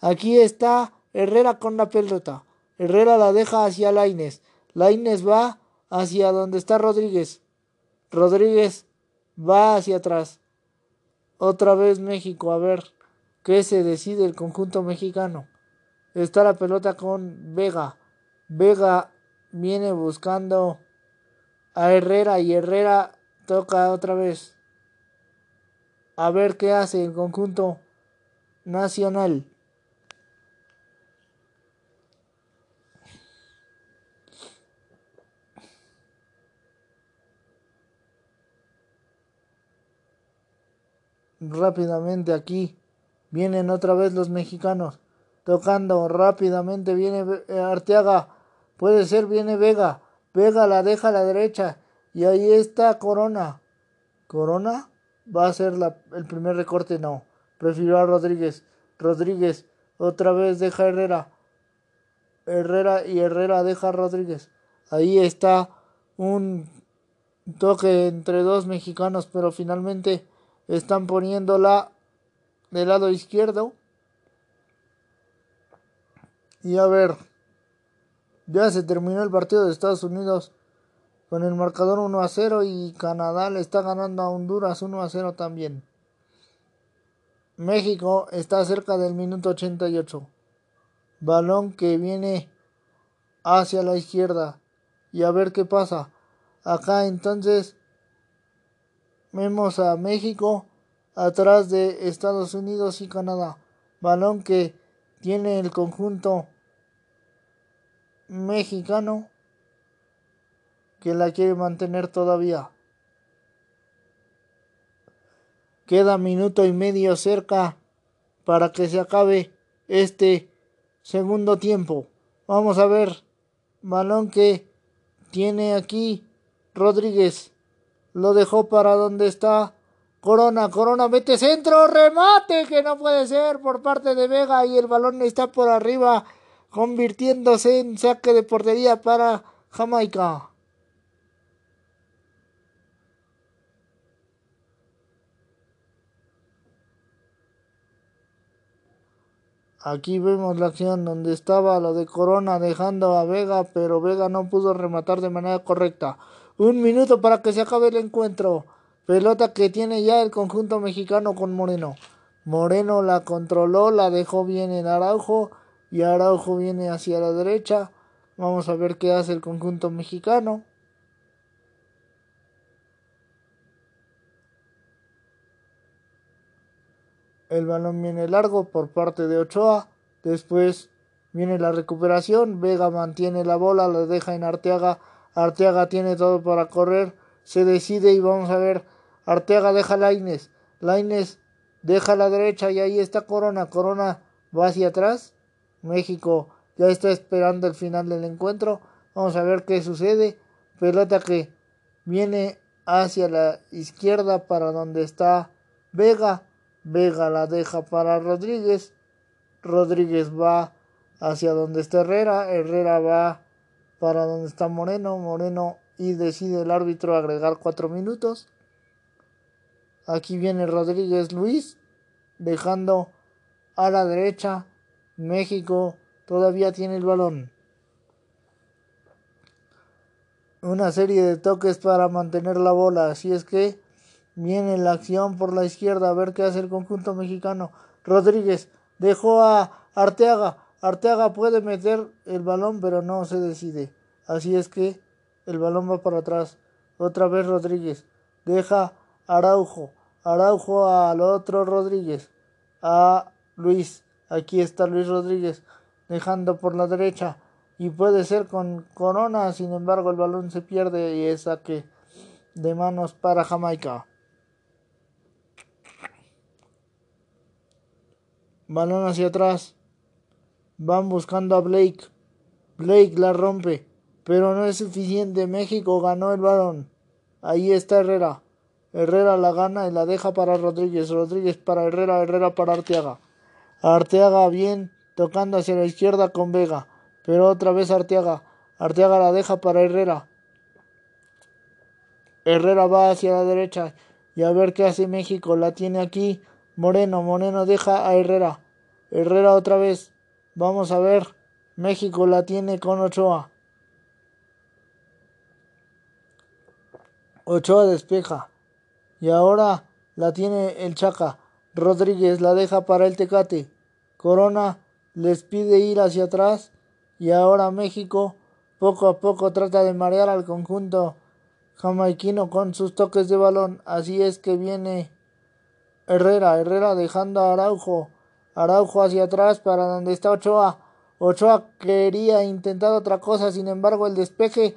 Aquí está Herrera con la pelota. Herrera la deja hacia Laines. Laines va hacia donde está Rodríguez. Rodríguez va hacia atrás. Otra vez México. A ver qué se decide el conjunto mexicano. Está la pelota con Vega. Vega viene buscando a Herrera y Herrera toca otra vez. A ver qué hace el conjunto nacional. Rápidamente aquí vienen otra vez los mexicanos tocando rápidamente viene Arteaga puede ser viene Vega Vega la deja a la derecha y ahí está Corona. Corona va a ser el primer recorte, no. Prefirió a Rodríguez. Rodríguez otra vez deja Herrera. Herrera y Herrera deja a Rodríguez. Ahí está un toque entre dos mexicanos, pero finalmente están poniéndola del lado izquierdo. Y a ver, ya se terminó el partido de Estados Unidos con el marcador 1 a 0 y Canadá le está ganando a Honduras 1 a 0 también. México está cerca del minuto 88. Balón que viene hacia la izquierda y a ver qué pasa. Acá entonces vemos a México atrás de Estados Unidos y Canadá. Balón que tiene el conjunto mexicano que la quiere mantener todavía. Queda minuto y medio cerca para que se acabe este segundo tiempo. Vamos a ver. Balón que tiene aquí Rodríguez. Lo dejó para donde está Corona. Corona mete centro. Remate que no puede ser por parte de Vega y el balón está por arriba convirtiéndose en saque de portería para Jamaica. Aquí vemos la acción donde estaba lo de Corona dejando a Vega, pero Vega no pudo rematar de manera correcta. Un minuto para que se acabe el encuentro. Pelota que tiene ya el conjunto mexicano con Moreno. Moreno la controló, la dejó bien en Araujo y Araujo viene hacia la derecha. Vamos a ver qué hace el conjunto mexicano. El balón viene largo por parte de Ochoa. Después viene la recuperación. Vega mantiene la bola, la deja en Arteaga. Arteaga tiene todo para correr. Se decide y vamos a ver. Arteaga deja Laines. Laines deja a la derecha y ahí está Corona. Corona va hacia atrás. México ya está esperando el final del encuentro. Vamos a ver qué sucede. Pelota que viene hacia la izquierda para donde está Vega. Vega la deja para Rodríguez. Rodríguez va hacia donde está Herrera. Herrera va para donde está Moreno. Moreno y decide el árbitro agregar cuatro minutos. Aquí viene Rodríguez Luis dejando a la derecha México todavía tiene el balón. Una serie de toques para mantener la bola. Así es que viene la acción por la izquierda. A ver qué hace el conjunto mexicano. Rodríguez dejó a Arteaga. Arteaga puede meter el balón, pero no se decide. Así es que el balón va para atrás. Otra vez Rodríguez. Deja Araujo. Araujo al otro Rodríguez. A Luis. Aquí está Luis Rodríguez dejando por la derecha y puede ser con Corona, sin embargo el balón se pierde y es saque de manos para Jamaica. Balón hacia atrás. Van buscando a Blake. Blake la rompe, pero no es suficiente. México ganó el balón. Ahí está Herrera. Herrera la gana y la deja para Rodríguez. Rodríguez para Herrera. Herrera para Arteaga. Arteaga bien tocando hacia la izquierda con Vega. Pero otra vez Arteaga. Arteaga la deja para Herrera. Herrera va hacia la derecha. Y a ver qué hace México. La tiene aquí. Moreno, Moreno deja a Herrera. Herrera otra vez. Vamos a ver. México la tiene con Ochoa. Ochoa despeja. Y ahora la tiene el Chaca. Rodríguez la deja para el Tecate. Corona les pide ir hacia atrás. Y ahora México poco a poco trata de marear al conjunto jamaiquino con sus toques de balón. Así es que viene Herrera, Herrera dejando a Araujo, Araujo hacia atrás para donde está Ochoa. Ochoa quería intentar otra cosa, sin embargo el despeje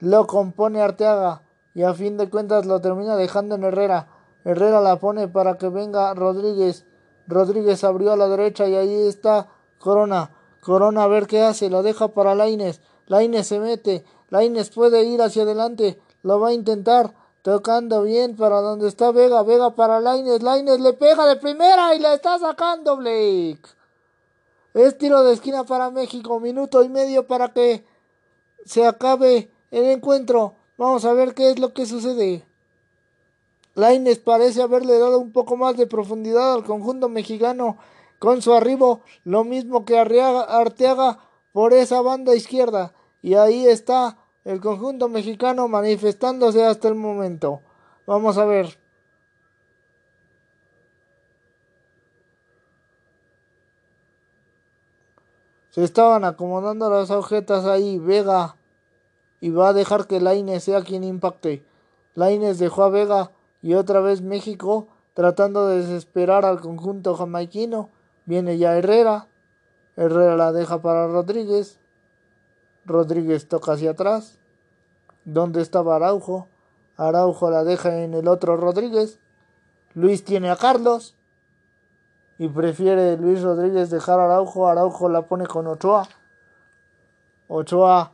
lo compone Arteaga y a fin de cuentas lo termina dejando en Herrera. Herrera la pone para que venga Rodríguez. Rodríguez abrió a la derecha y ahí está Corona. Corona a ver qué hace, lo deja para Laines. Laines se mete, Laines puede ir hacia adelante, lo va a intentar. Tocando bien para donde está Vega. Vega para Laines. Laines le pega de primera y la está sacando Blake. Es tiro de esquina para México. Minuto y medio para que se acabe el encuentro. Vamos a ver qué es lo que sucede. Laines parece haberle dado un poco más de profundidad al conjunto mexicano con su arribo, lo mismo que Arteaga por esa banda izquierda. Y ahí está el conjunto mexicano manifestándose hasta el momento. Vamos a ver. Se estaban acomodando las agujetas ahí. Vega. Y va a dejar que Laines sea quien impacte. Laines dejó a Vega. Y otra vez México tratando de desesperar al conjunto jamaiquino. Viene ya Herrera. Herrera la deja para Rodríguez. Rodríguez toca hacia atrás. ¿Dónde estaba Araujo? Araujo la deja en el otro Rodríguez. Luis tiene a Carlos. Y prefiere Luis Rodríguez dejar a Araujo. Araujo la pone con Ochoa. Ochoa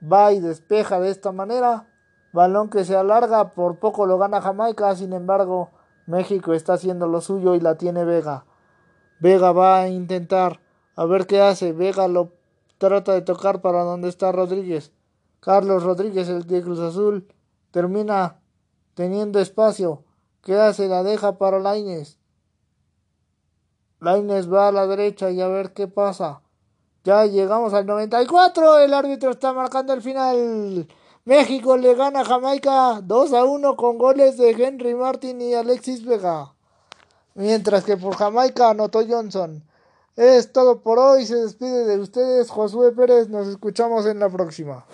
va y despeja de esta manera. Balón que se alarga, por poco lo gana Jamaica, sin embargo, México está haciendo lo suyo y la tiene Vega. Vega va a intentar a ver qué hace. Vega lo trata de tocar para donde está Rodríguez. Carlos Rodríguez, el de Cruz Azul, termina teniendo espacio. ¿Qué hace? La deja para Laines. Laines va a la derecha y a ver qué pasa. Ya llegamos al 94. El árbitro está marcando el final. México le gana a Jamaica 2 a 1 con goles de Henry Martin y Alexis Vega. Mientras que por Jamaica anotó Johnson. Es todo por hoy. Se despide de ustedes Josué Pérez. Nos escuchamos en la próxima.